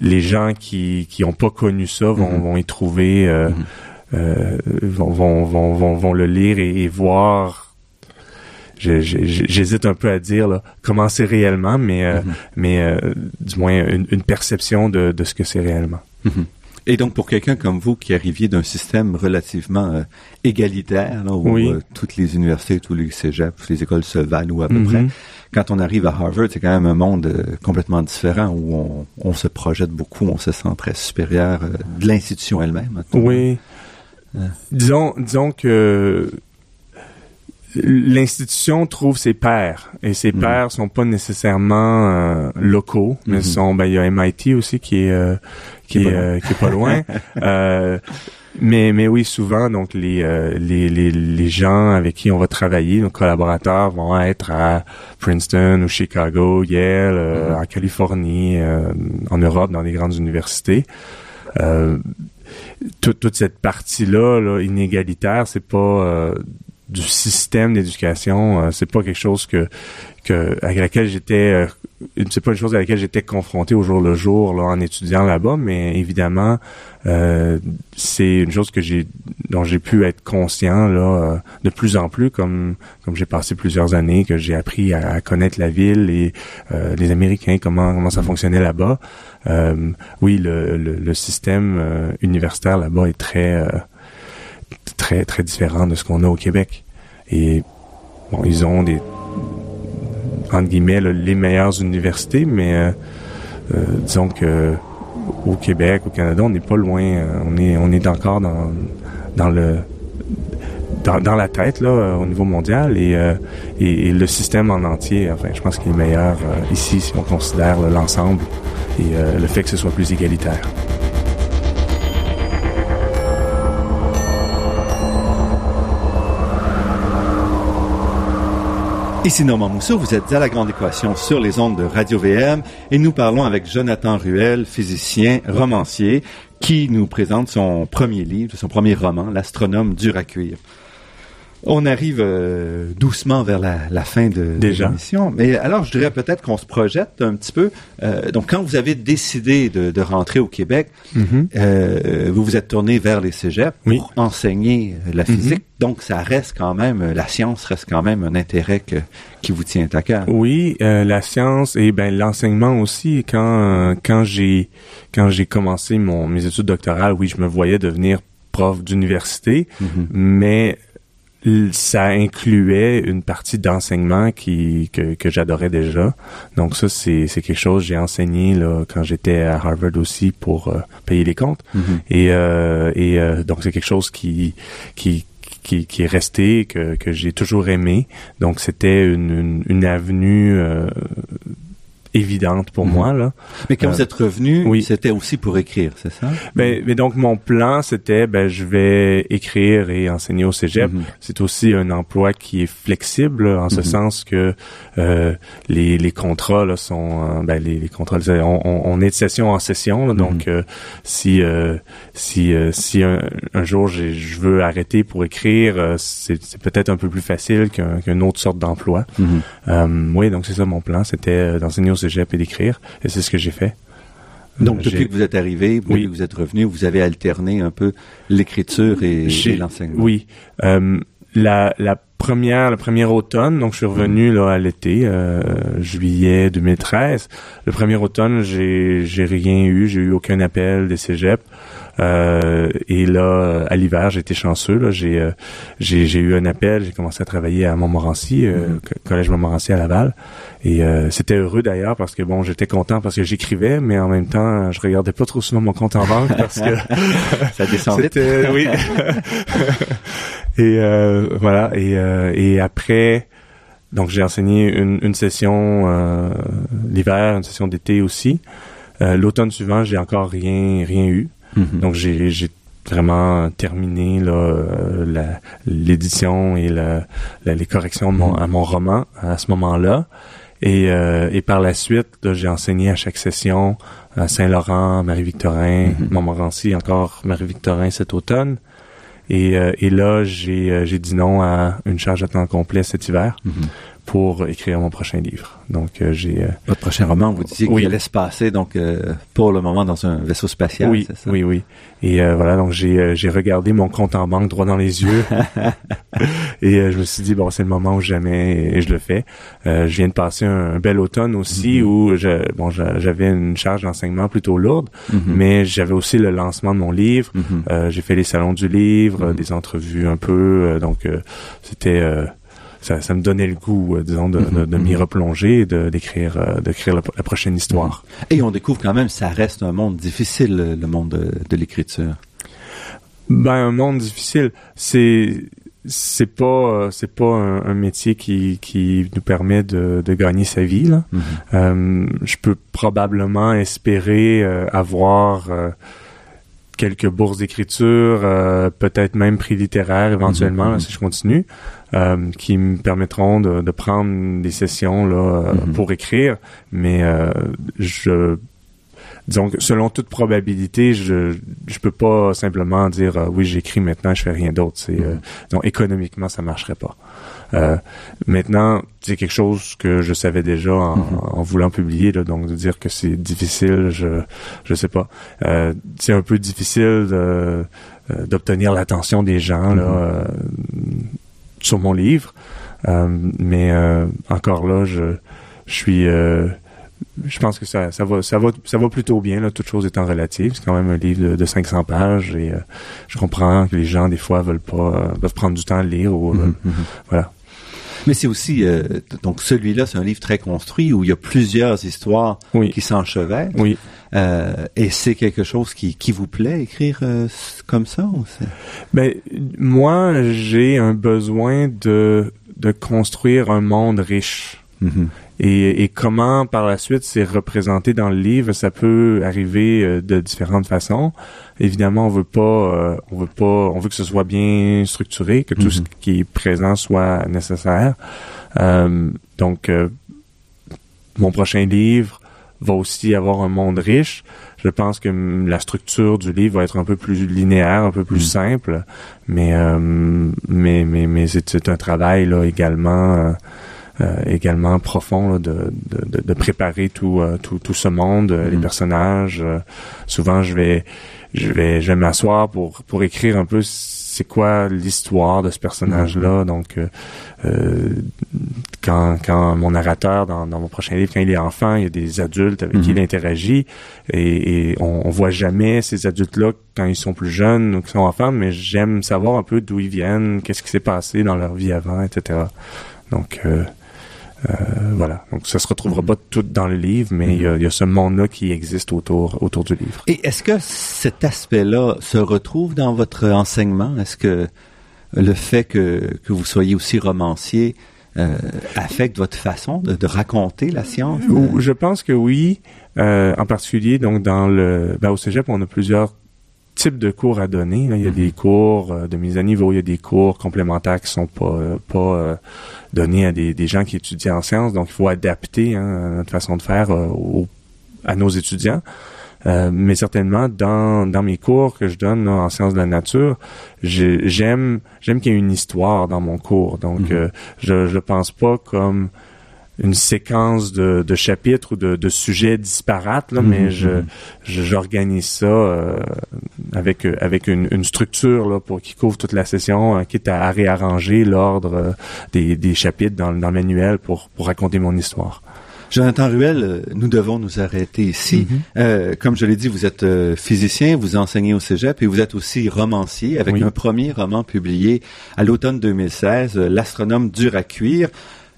les gens qui, qui ont pas connu ça vont, mm -hmm. vont y trouver. Mm -hmm vont, vont, vont, vont, le lire et, voir j'hésite un peu à dire là, comment c'est réellement, mais, mm-hmm. mais du moins une, perception de, de, ce que c'est réellement. Mm-hmm. Et donc, pour quelqu'un comme vous qui arriviez d'un système relativement euh, égalitaire, où euh, toutes les universités, tous les cégeps, toutes les écoles se valent à peu près, mhm. quand on arrive à Harvard, c'est quand même un monde euh, complètement différent où on, on, se projette beaucoup, on se sent très supérieur de l'institution elle-même. Oui. Disons, disons que l'institution trouve ses pairs et ses mhm. pairs sont pas nécessairement euh, locaux mais mhm. sont ben il y a MIT aussi qui est euh, qui, est, euh, qui est pas loin mais mais oui souvent donc les, les, les les gens avec qui on va travailler nos collaborateurs vont être à Princeton ou Chicago Yale mhm. en Californie en Europe dans les grandes universités toute, toute cette partie là, là inégalitaire c'est pas du système d'éducation. Euh, c'est pas quelque chose que, que avec laquelle j'étais euh, c'est pas une chose à laquelle j'étais confronté au jour le jour là, en étudiant là-bas, mais évidemment euh, c'est une chose que j'ai dont j'ai pu être conscient là euh, de plus en plus comme comme j'ai passé plusieurs années que j'ai appris à, connaître la ville et les Américains comment comment ça fonctionnait là-bas. oui, le, le, le système universitaire là-bas est très très très différent de ce qu'on a au Québec. Et bon, ils ont des entre guillemets les meilleures universités, mais euh, euh, disons que au Québec, au Canada, on n'est pas loin. Euh, on est on est encore dans dans le dans, la tête là au niveau mondial et, et, le système en entier. Enfin, je pense qu'il est meilleur ici si on considère l'ensemble et le fait que ce soit plus égalitaire. Ici Normand Mousseau, vous êtes à la Grande Équation sur les ondes de Radio-VM et nous parlons avec Jonathan Ruel, physicien, romancier, qui nous présente son premier livre, son premier roman, L'astronome dur à cuire. On arrive euh, doucement vers la, fin de, l'émission. Mais alors, je dirais peut-être qu'on se projette un petit peu. Euh, donc, quand vous avez décidé de, rentrer au Québec, mm-hmm. euh, vous vous êtes tourné vers les cégeps pour enseigner la mm-hmm. physique. Donc, ça reste quand même, la science reste quand même un intérêt qui vous tient à cœur. Oui, la science et ben l'enseignement aussi. Quand quand j'ai quand j'ai commencé mon mes études doctorales, oui, je me voyais devenir prof d'université, mm-hmm. mais ça incluait une partie d'enseignement qui que, que j'adorais déjà. Donc ça c'est c'est quelque chose que j'ai enseigné là quand j'étais à Harvard aussi pour euh, payer les comptes. Mm-hmm. Et euh, et euh, donc c'est quelque chose qui qui qui, qui est resté que, que j'ai toujours aimé. Donc c'était une, une, une avenue évidente pour mhm. moi là. Mais quand vous euh, êtes revenu, oui. c'était aussi pour écrire, c'est ça? Ben, mais donc mon plan c'était ben je vais écrire et enseigner au cégep. Mhm. C'est aussi un emploi qui est flexible en ce mhm. sens que euh, les, les contrats là sont euh, ben les, les contrats on, on, est de session en session donc euh, si si si un, un jour je veux arrêter pour écrire c'est peut-être un peu plus facile qu'une autre sorte d'emploi. oui donc c'est ça mon plan c'était d'enseigner au cégep et d'écrire. Et c'est ce que j'ai fait. Donc, depuis que vous êtes arrivé, depuis que vous êtes revenu, vous avez alterné un peu l'écriture et, l'enseignement. Oui. Euh, la, la première, le premier automne, donc je suis revenu là à l'été, euh, juillet 2013. Le premier automne, j'ai j'ai rien eu, j'ai eu aucun appel des cégeps. Euh, et là, à l'hiver, j'ai été chanceux. Là, j'ai, euh, j'ai, j'ai eu un appel. J'ai commencé à travailler à Montmorency, euh, mm-hmm. collège Montmorency à Laval. Et c'était heureux d'ailleurs parce que bon, j'étais content parce que j'écrivais, mais en même temps, je regardais pas trop souvent mon compte en banque parce que ça descendait. oui. et voilà. Et, et après. Donc j'ai enseigné une, une session l'hiver, une session d'été aussi. L'automne suivant, j'ai encore rien rien eu. Mhm. Donc j'ai vraiment terminé euh, l'édition et la, les corrections de mon, mhm. à mon roman à ce moment-là. Et, euh, et par la suite, j'ai enseigné à chaque session à Saint-Laurent, Marie-Victorin, mm Montmorency, encore Marie-Victorin cet automne. Et, euh, et là, j'ai dit non à une charge à temps complet cet hiver pour écrire mon prochain livre. Donc euh, j'ai euh, votre prochain roman, vous disiez qu'il allait se passer donc euh, pour le moment dans un vaisseau spatial, oui, c'est ça? Oui, oui. Et voilà, donc j'ai j'ai regardé mon compte en banque droit dans les yeux et je me suis dit bon, c'est le moment où jamais et, je le fais. je viens de passer un, bel automne aussi mm-hmm. où je bon j'avais une charge d'enseignement plutôt lourde, mm-hmm. mais j'avais aussi le lancement de mon livre. Mm-hmm. j'ai fait les salons du livre, des entrevues un peu, donc c'était ça, me donnait le goût, euh, disons, de, mhm, m'y mhm. replonger et d'écrire euh, d'écrire la, prochaine histoire. Mhm. Et on découvre quand même, ça reste un monde difficile, le monde de, l'écriture. Ben, un monde difficile, c'est c'est pas euh, c'est pas un, métier qui, qui nous permet de, de gagner sa vie là. je peux probablement espérer avoir quelques bourses d'écriture, peut-être même prix littéraire éventuellement si je continue. Euh, qui me permettront de, de, prendre des sessions là euh, mhm. pour écrire, mais euh, je disons que selon toute probabilité, je je peux pas simplement dire oui j'écris maintenant je fais rien d'autre. C'est mhm. donc économiquement ça marcherait pas. Maintenant c'est quelque chose que je savais déjà en, mhm. en voulant publier là, donc de dire que c'est difficile, je je sais pas. c'est un peu difficile de d'obtenir l'attention des gens là sur mon livre. Euh, mais euh, encore là, je, je suis euh, je pense que ça, ça va, ça va, ça va plutôt bien, là, toute chose étant relative. C'est quand même un livre de, 500 pages et je comprends que les gens, des fois, veulent pas, veulent prendre du temps à lire ou, mm-hmm, mm-hmm. voilà. Mais c'est aussi, donc celui-là, c'est un livre très construit où il y a plusieurs histoires qui s'enchevêtrent. Oui. Euh, et c'est quelque chose qui, qui vous plaît, écrire euh, comme ça? ben, moi, j'ai un besoin de, de construire un monde riche. Mm-hmm. Et, et, comment par la suite c'est représenté dans le livre, ça peut arriver euh, de différentes façons. Évidemment, on veut pas, on veut pas, on veut que ce soit bien structuré, que tout ce mm-hmm. qui est présent soit nécessaire. donc, mon prochain livre va aussi avoir un monde riche. Je pense que la structure du livre va être un peu plus linéaire, un peu plus mm. simple, mais euh, mais mais mais c'est un travail là également. Euh, euh, également profond de, de, de, préparer tout, tout, tout ce monde, les mm. personnages. souvent, je vais je vais je vais m'asseoir pour pour écrire un peu c'est quoi l'histoire de ce personnage-là. Mm-hmm. Donc, euh, euh, quand, quand mon narrateur dans, dans, mon prochain livre, quand il est enfant, il y a des adultes avec qui il mm-hmm. interagit et, et on, on, voit jamais ces adultes-là quand ils sont plus jeunes ou qu'ils sont enfants, mais j'aime savoir un peu d'où ils viennent, qu'est-ce qui s'est passé dans leur vie avant, etc. Donc, euh, euh, voilà. Donc, ça se retrouvera pas tout dans le livre, mais il y, a, y, a, ce monde-là qui existe autour, autour du livre. Et est-ce que cet aspect-là se retrouve dans votre enseignement? Est-ce que le fait que, que vous soyez aussi romancier euh, affecte votre façon de, de, raconter la science? Je pense que oui. Euh, en particulier, donc dans le, ben, au cégep, on a plusieurs types de cours à donner. Il y a des cours euh, de mise à niveau, il y a des cours complémentaires qui sont pas pas euh, donnés à des, des, gens qui étudient en sciences. Donc, il faut adapter hein, notre façon de faire euh, à nos étudiants. mais certainement dans, dans mes cours que je donne en sciences de la nature, j'aime j'aime qu'il y ait une histoire dans mon cours. Donc, mm-hmm. je je pense pas comme une séquence de, de chapitres ou de, de sujets disparates, là, mais je mhm. j'organise ça euh, avec avec une, une, structure là, pour qui couvre toute la session, euh, quitte à, réarranger l'ordre euh, des, des chapitres dans, dans le manuel pour, pour raconter mon histoire. Jonathan Ruel, euh, nous devons nous arrêter ici. Mhm. euh, comme je l'ai dit, vous êtes physicien, vous enseignez au Cégep et vous êtes aussi romancier avec un premier roman publié à l'automne 2016, L'astronome dur à cuire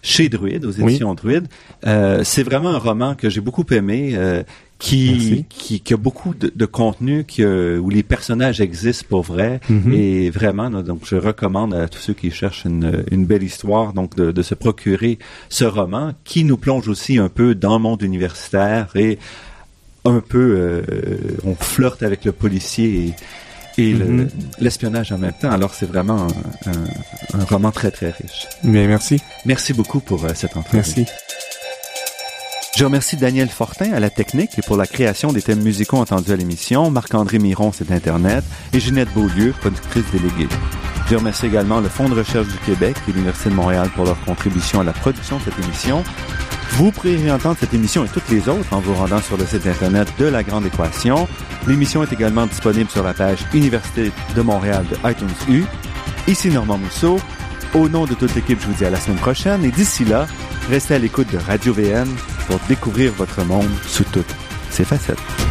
chez Druide, aux éditions Druide. Euh, c'est vraiment un roman que j'ai beaucoup aimé, euh, qui, qui, qui, a beaucoup de, de contenu qui, où les personnages existent pour vrai. Mm-hmm. Et vraiment, donc je recommande à tous ceux qui cherchent une, une belle histoire donc de, de, se procurer ce roman qui nous plonge aussi un peu dans le monde universitaire et un peu, euh, on flirte avec le policier et et mhm. l'espionnage en même temps. Alors c'est vraiment un, roman très très riche. Mais merci. Merci beaucoup pour euh, cette entrevue. Merci. Je remercie Daniel Fortin à la technique et pour la création des thèmes musicaux entendus à l'émission, Marc-André Miron, c'est Internet, et Ginette Beaulieu, productrice déléguée. Je remercie également le Fonds de recherche du Québec et l'Université de Montréal pour leur contribution à la production de cette émission. Vous pourrez réentendre cette émission et toutes les autres en vous rendant sur le site Internet de La Grande Équation. L'émission est également disponible sur la page Université de Montréal de iTunes U. Ici Normand Mousseau. Au nom de toute l'équipe, je vous dis à la semaine prochaine et d'ici là, restez à l'écoute de Radio VN pour découvrir votre monde sous toutes ses facettes.